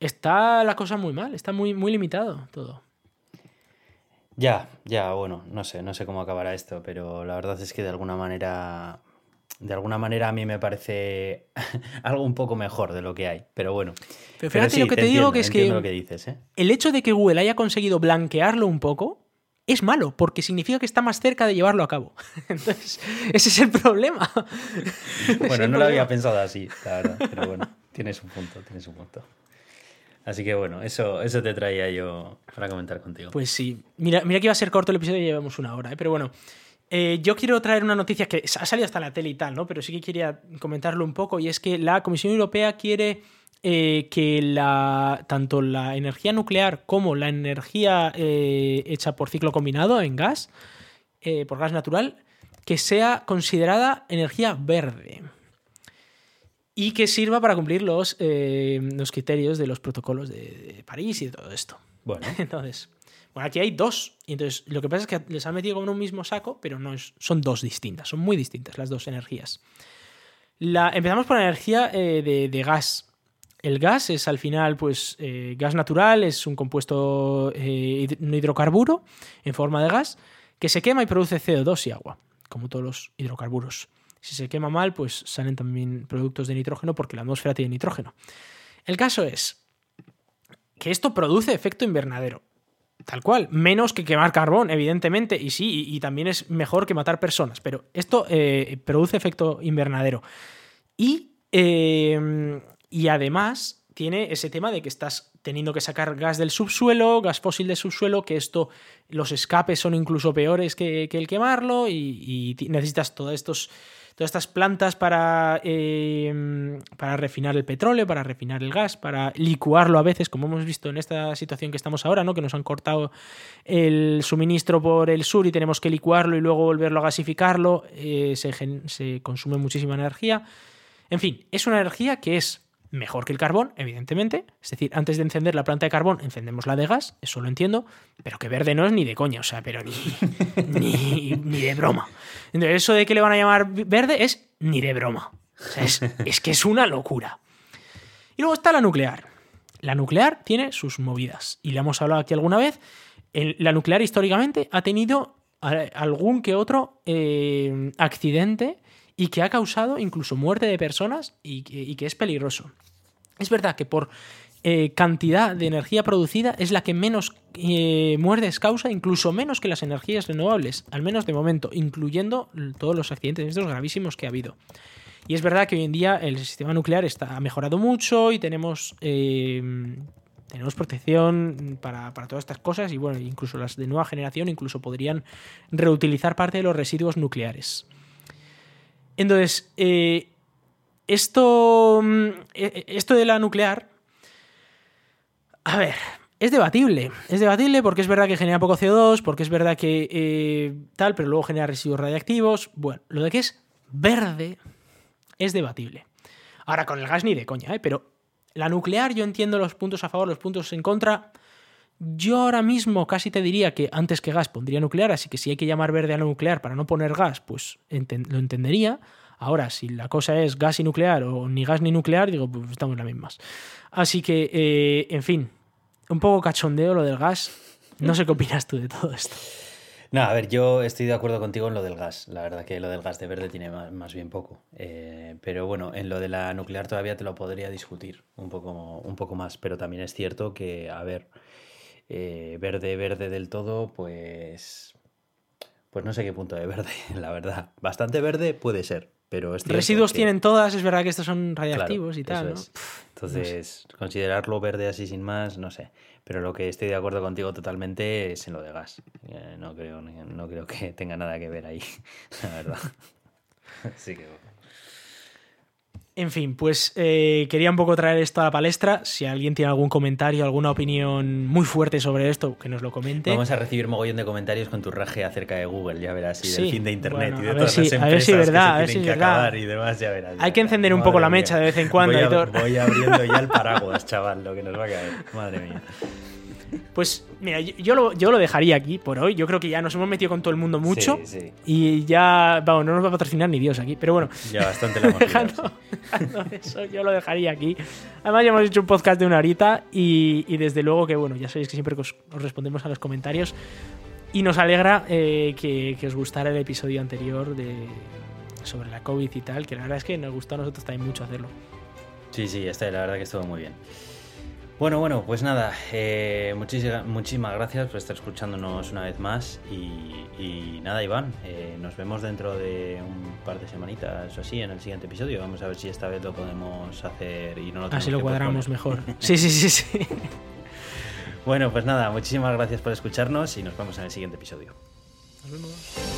está la cosa muy mal, está muy, muy limitado todo. Ya, ya, bueno, no sé, no sé cómo acabará esto, pero la verdad es que de alguna manera, de alguna manera a mí me parece algo un poco mejor de lo que hay, pero bueno. Pero fíjate lo que te, digo que es que, dices, ¿eh? el hecho de que Google haya conseguido blanquearlo un poco es malo, porque significa que está más cerca de llevarlo a cabo. Entonces, ese es el problema. Bueno, no lo había pensado así, la verdad, pero bueno, tienes un punto, tienes un punto. Así que bueno, eso, eso te traía yo para comentar contigo. Pues sí, mira, mira que iba a ser corto el episodio y llevamos una hora, ¿eh? pero bueno. Eh, yo quiero traer una noticia que ha salido hasta la tele y tal, ¿no? Pero sí que quería comentarlo un poco, y es que la Comisión Europea quiere eh, que la, tanto la energía nuclear como la energía eh, hecha por ciclo combinado en gas, eh, por gas natural, que sea considerada energía verde y que sirva para cumplir los, los criterios de los protocolos de, París y de todo esto. Bueno. Entonces, bueno, aquí hay dos. Y entonces, lo que pasa es que les han metido como en un mismo saco, pero no es, son dos distintas, son muy distintas las dos energías. La, empezamos por la energía de, de, gas. El gas es al final, pues, eh, gas natural, es un compuesto, eh, un hidrocarburo en forma de gas que se quema y produce CO2 y agua, como todos los hidrocarburos. Si se quema mal, pues salen también productos de nitrógeno porque la atmósfera tiene nitrógeno. El caso es que esto produce efecto invernadero. Tal cual, menos que quemar carbón, evidentemente, y sí, y, también es mejor que matar personas, pero esto eh, produce efecto invernadero. Y y además tiene ese tema de que estás teniendo que sacar gas del subsuelo, gas fósil del subsuelo, que esto, los escapes son incluso peores que, el quemarlo y, necesitas todos estos, todas estas plantas para, em, para refinar el petróleo, para refinar el gas, para licuarlo a veces, como hemos visto en esta situación que estamos ahora, ¿no? que nos han cortado el suministro por el sur y tenemos que licuarlo y luego volverlo a gasificarlo, eh, se, se consume muchísima energía. En fin, es una energía que es mejor que el carbón, evidentemente. Es decir, antes de encender la planta de carbón, encendemos la de gas, eso lo entiendo, pero que verde no es ni de coña, o sea, pero ni, ni, de broma. Entonces, eso de que le van a llamar verde es ni de broma. es, que es una locura. Y luego está la nuclear. La nuclear tiene sus movidas, y le hemos hablado aquí alguna vez. la nuclear históricamente ha tenido algún que otro eh, accidente y que ha causado incluso muerte de personas y que, es peligroso. Es verdad que por eh, cantidad de energía producida es la que menos eh, muertes causa incluso menos que las energías renovables, al menos de momento, incluyendo todos los accidentes estos gravísimos que ha habido. Y es verdad que hoy en día el sistema nuclear está, ha mejorado mucho y tenemos, eh, tenemos protección para, para, todas estas cosas y bueno, incluso las de nueva generación incluso podrían reutilizar parte de los residuos nucleares. Entonces, eh, esto, mm, e, e, esto de la nuclear, a ver, es debatible. Es debatible porque es verdad que genera poco CO2, porque es verdad que eh, tal, pero luego genera residuos radiactivos. Bueno, lo de que es verde es debatible. Ahora, con el gas ni de coña, ¿eh? Pero la nuclear yo entiendo los puntos a favor, los puntos en contra. Yo ahora mismo casi te diría que antes que gas pondría nuclear, así que si hay que llamar verde a la nuclear para no poner gas, pues lo entendería. Ahora, si la cosa es gas y nuclear o ni gas ni nuclear, digo, pues estamos en las mismas. Así que, eh, en fin, un poco cachondeo lo del gas. No sé qué opinas tú de todo esto. No, a ver, yo estoy de acuerdo contigo en lo del gas. La verdad que lo del gas de verde tiene más, bien poco. Eh, pero bueno, en lo de la nuclear todavía te lo podría discutir un poco, un poco más. Pero también es cierto que, a ver, eh, verde, verde del todo, pues. Pues no sé qué punto de verde, la verdad. Bastante verde puede ser, pero Residuos tienen todas, es verdad que estos son radiactivos y tal, ¿no? Entonces, considerarlo verde así sin más, no sé. Pero lo que estoy de acuerdo contigo totalmente es en lo de gas. Eh, no creo, no creo que tenga nada que ver ahí, la verdad. Así que en fin, pues eh, quería un poco traer esto a la palestra. Si alguien tiene algún comentario, alguna opinión muy fuerte sobre esto, que nos lo comente. Vamos a recibir mogollón de comentarios con tu raje acerca de Google, ya verás, y del fin de Internet y de todas si, las empresas a ver si verdad, que se tienen que acabar y demás, ya verás. Hay que encender un poco la mecha de vez en cuando. Voy, voy abriendo ya el paraguas, chaval, lo que nos va a caer. Madre mía. Pues mira, yo, lo, yo lo dejaría aquí por hoy. Yo creo que ya nos hemos metido con todo el mundo mucho. Y ya, vamos, no nos va a patrocinar ni Dios aquí. Pero bueno. Ya bastante la hemos dejando, eso, yo lo dejaría aquí. Además, ya hemos hecho un podcast de una horita. Y, desde luego que, bueno, ya sabéis que siempre os, respondemos a los comentarios. Y nos alegra eh, que, os gustara el episodio anterior de, sobre la COVID y tal. Que la verdad es que nos gustó a nosotros también mucho hacerlo. Sí, sí, está, la verdad que estuvo muy bien. Bueno, bueno, pues nada, eh, muchísimas, muchísimas gracias por estar escuchándonos una vez más y, nada, Iván, eh, nos vemos dentro de un par de semanitas o así en el siguiente episodio. Vamos a ver si esta vez lo podemos hacer y no lo Así lo cuadramos mejor. Sí, sí, sí, sí. bueno, pues nada, muchísimas gracias por escucharnos y nos vemos en el siguiente episodio. Nos vemos.